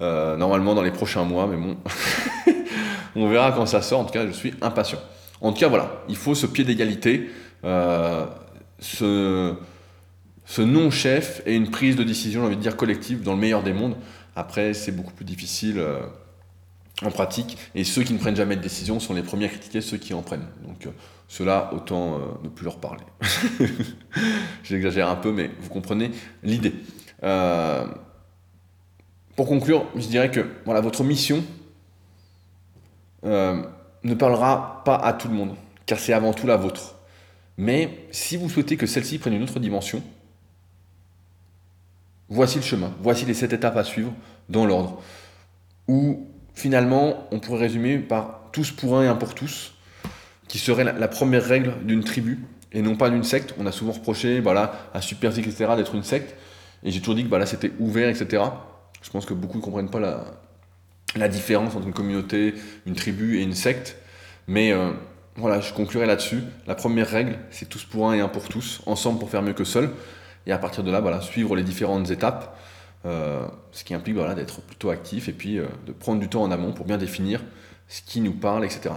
Speaker 1: euh, normalement dans les prochains mois, mais bon, [LAUGHS] on verra quand ça sort. En tout cas, je suis impatient. En tout cas, voilà, il faut ce pied d'égalité, euh, ce, non-chef et une prise de décision, j'ai envie de dire, collective dans le meilleur des mondes. Après, c'est beaucoup plus difficile euh, en pratique, et ceux qui ne prennent jamais de décision sont les premiers à critiquer ceux qui en prennent. Donc, euh, cela, autant ne plus leur parler. [LAUGHS] J'exagère un peu, mais vous comprenez l'idée. pour conclure, je dirais que voilà, votre mission, ne parlera pas à tout le monde, car c'est avant tout la vôtre. Mais si vous souhaitez que celle-ci prenne une autre dimension, voici le chemin, voici les sept étapes à suivre dans l'ordre, où finalement on pourrait résumer par tous pour un et un pour tous, qui serait la, première règle d'une tribu, et non pas d'une secte. On a souvent reproché voilà, à Superzik, etc., d'être une secte, et j'ai toujours dit que voilà, c'était ouvert, etc. Je pense que beaucoup ne comprennent pas la, la différence entre une communauté, une tribu et une secte. Mais euh, voilà, je conclurai là-dessus. La première règle, c'est tous pour un et un pour tous, ensemble pour faire mieux que seul. Et à partir de là, voilà, suivre les différentes étapes, euh, ce qui implique voilà, d'être plutôt actif et puis euh, de prendre du temps en amont pour bien définir ce qui nous parle, etc.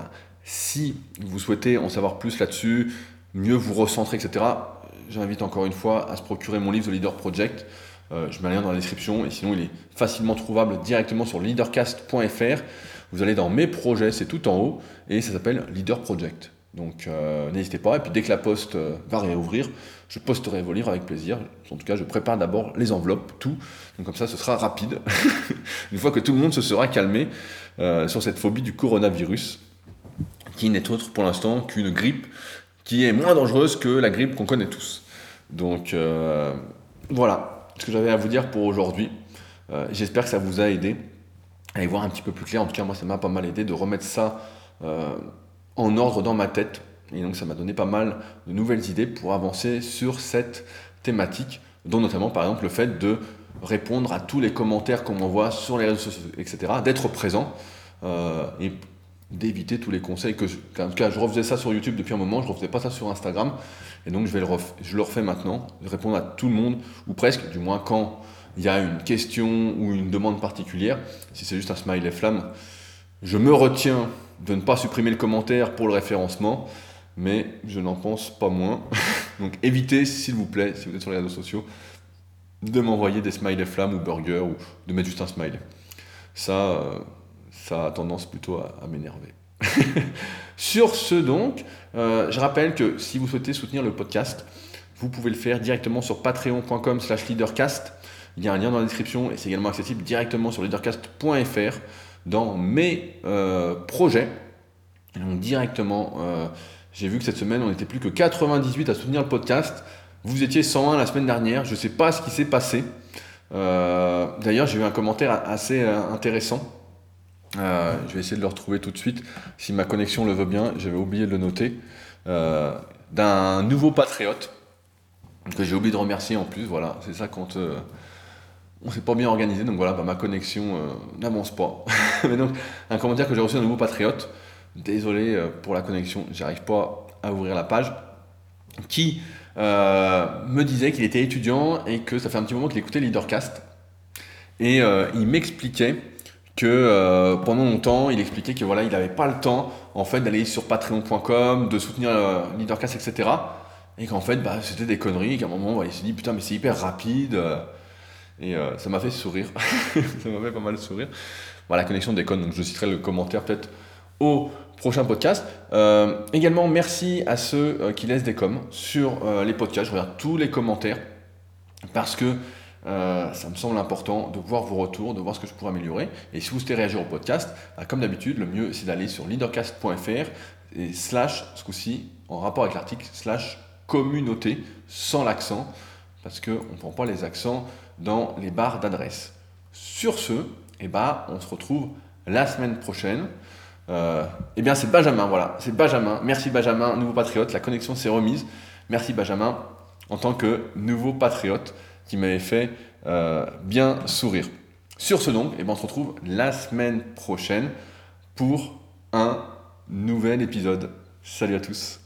Speaker 1: Si vous souhaitez en savoir plus là-dessus, mieux vous recentrer, etc., j'invite encore une fois à se procurer mon livre The Leader Project. Euh, je mets un lien dans la description et sinon il est facilement trouvable directement sur leadercast.fr. Vous allez dans mes projets, c'est tout en haut et ça s'appelle Leader Project. Donc euh, n'hésitez pas. Et puis dès que la poste euh, va réouvrir, je posterai vos livres avec plaisir. En tout cas, je prépare d'abord les enveloppes, tout. Donc comme ça, ce sera rapide. [LAUGHS] Une fois que tout le monde se sera calmé sur cette phobie du coronavirus, qui n'est autre pour l'instant qu'une grippe qui est moins dangereuse que la grippe qu'on connaît tous. Donc voilà, ce que j'avais à vous dire pour aujourd'hui. Euh, j'espère que ça vous a aidé à y voir un petit peu plus clair. En tout cas, moi, ça m'a pas mal aidé de remettre ça euh, en ordre dans ma tête. Et donc, ça m'a donné pas mal de nouvelles idées pour avancer sur cette thématique, dont notamment, par exemple, le fait de répondre à tous les commentaires qu'on m'envoie sur les réseaux sociaux, etc., d'être présent euh, et d'éviter tous les conseils que je, en tout cas je refaisais ça sur YouTube depuis un moment, je refaisais pas ça sur Instagram et donc je, vais le je le refais maintenant, répondre à tout le monde ou presque, du moins quand il y a une question ou une demande particulière. Si c'est juste un smiley flamme, je me retiens de ne pas supprimer le commentaire pour le référencement, mais je n'en pense pas moins. [LAUGHS] donc évitez s'il vous plaît, si vous êtes sur les réseaux sociaux, de m'envoyer des smiley flammes ou burgers ou de mettre juste un smiley. Ça, euh, ça a tendance plutôt à, m'énerver. [LAUGHS] Sur ce donc, euh, je rappelle que si vous souhaitez soutenir le podcast, vous pouvez le faire directement sur patreon.com slash leadercast. Il y a un lien dans la description et c'est également accessible directement sur leadercast.fr dans mes euh, projets. donc directement, euh, j'ai vu que cette semaine, on n'était plus que 98 à soutenir le podcast. Vous étiez 101 la semaine dernière. Je ne sais pas ce qui s'est passé. D'ailleurs, j'ai eu un commentaire assez intéressant euh, je vais essayer de le retrouver tout de suite. Si ma connexion le veut bien, j'avais oublié de le noter. Euh, d'un nouveau patriote que j'ai oublié de remercier en plus. Voilà, c'est ça quand euh, on s'est pas bien organisé. Donc voilà, bah, ma connexion n'avance pas. [LAUGHS] Mais donc, un commentaire que j'ai reçu d'un nouveau patriote. Désolé pour la connexion, j'arrive pas à ouvrir la page. Qui me disait qu'il était étudiant et que ça fait un petit moment qu'il écoutait Leadercast. Et il m'expliquait que euh, pendant longtemps, il expliquait que voilà, il n'avait pas le temps en fait d'aller sur patreon.com, de soutenir euh, Leadercast, etc. Et qu'en fait, bah, c'était des conneries. Qu'à un moment, il s'est dit putain, mais c'est hyper rapide. Euh. et ça m'a fait sourire. [LAUGHS] ça m'a fait pas mal sourire. Voilà, la connexion déconne. Donc je citerai le commentaire peut-être au prochain podcast. également, merci à ceux qui laissent des coms sur les podcasts. Je regarde tous les commentaires parce que Euh, ça me semble important de voir vos retours, de voir ce que je pourrais améliorer. Et si vous souhaitez réagir au podcast, bah, comme d'habitude, le mieux c'est d'aller sur leadercast.fr et slash, ce coup-ci, en rapport avec l'article, slash communauté, sans l'accent, parce qu'on ne prend pas les accents dans les barres d'adresse. Sur ce, eh ben, on se retrouve la semaine prochaine. Euh, eh bien, c'est Benjamin, voilà, c'est Benjamin. Merci Benjamin, nouveau patriote, la connexion s'est remise. Merci Benjamin, en tant que nouveau patriote qui m'avait fait euh, bien sourire. Sur ce donc, eh ben, on se retrouve la semaine prochaine pour un nouvel épisode. Salut à tous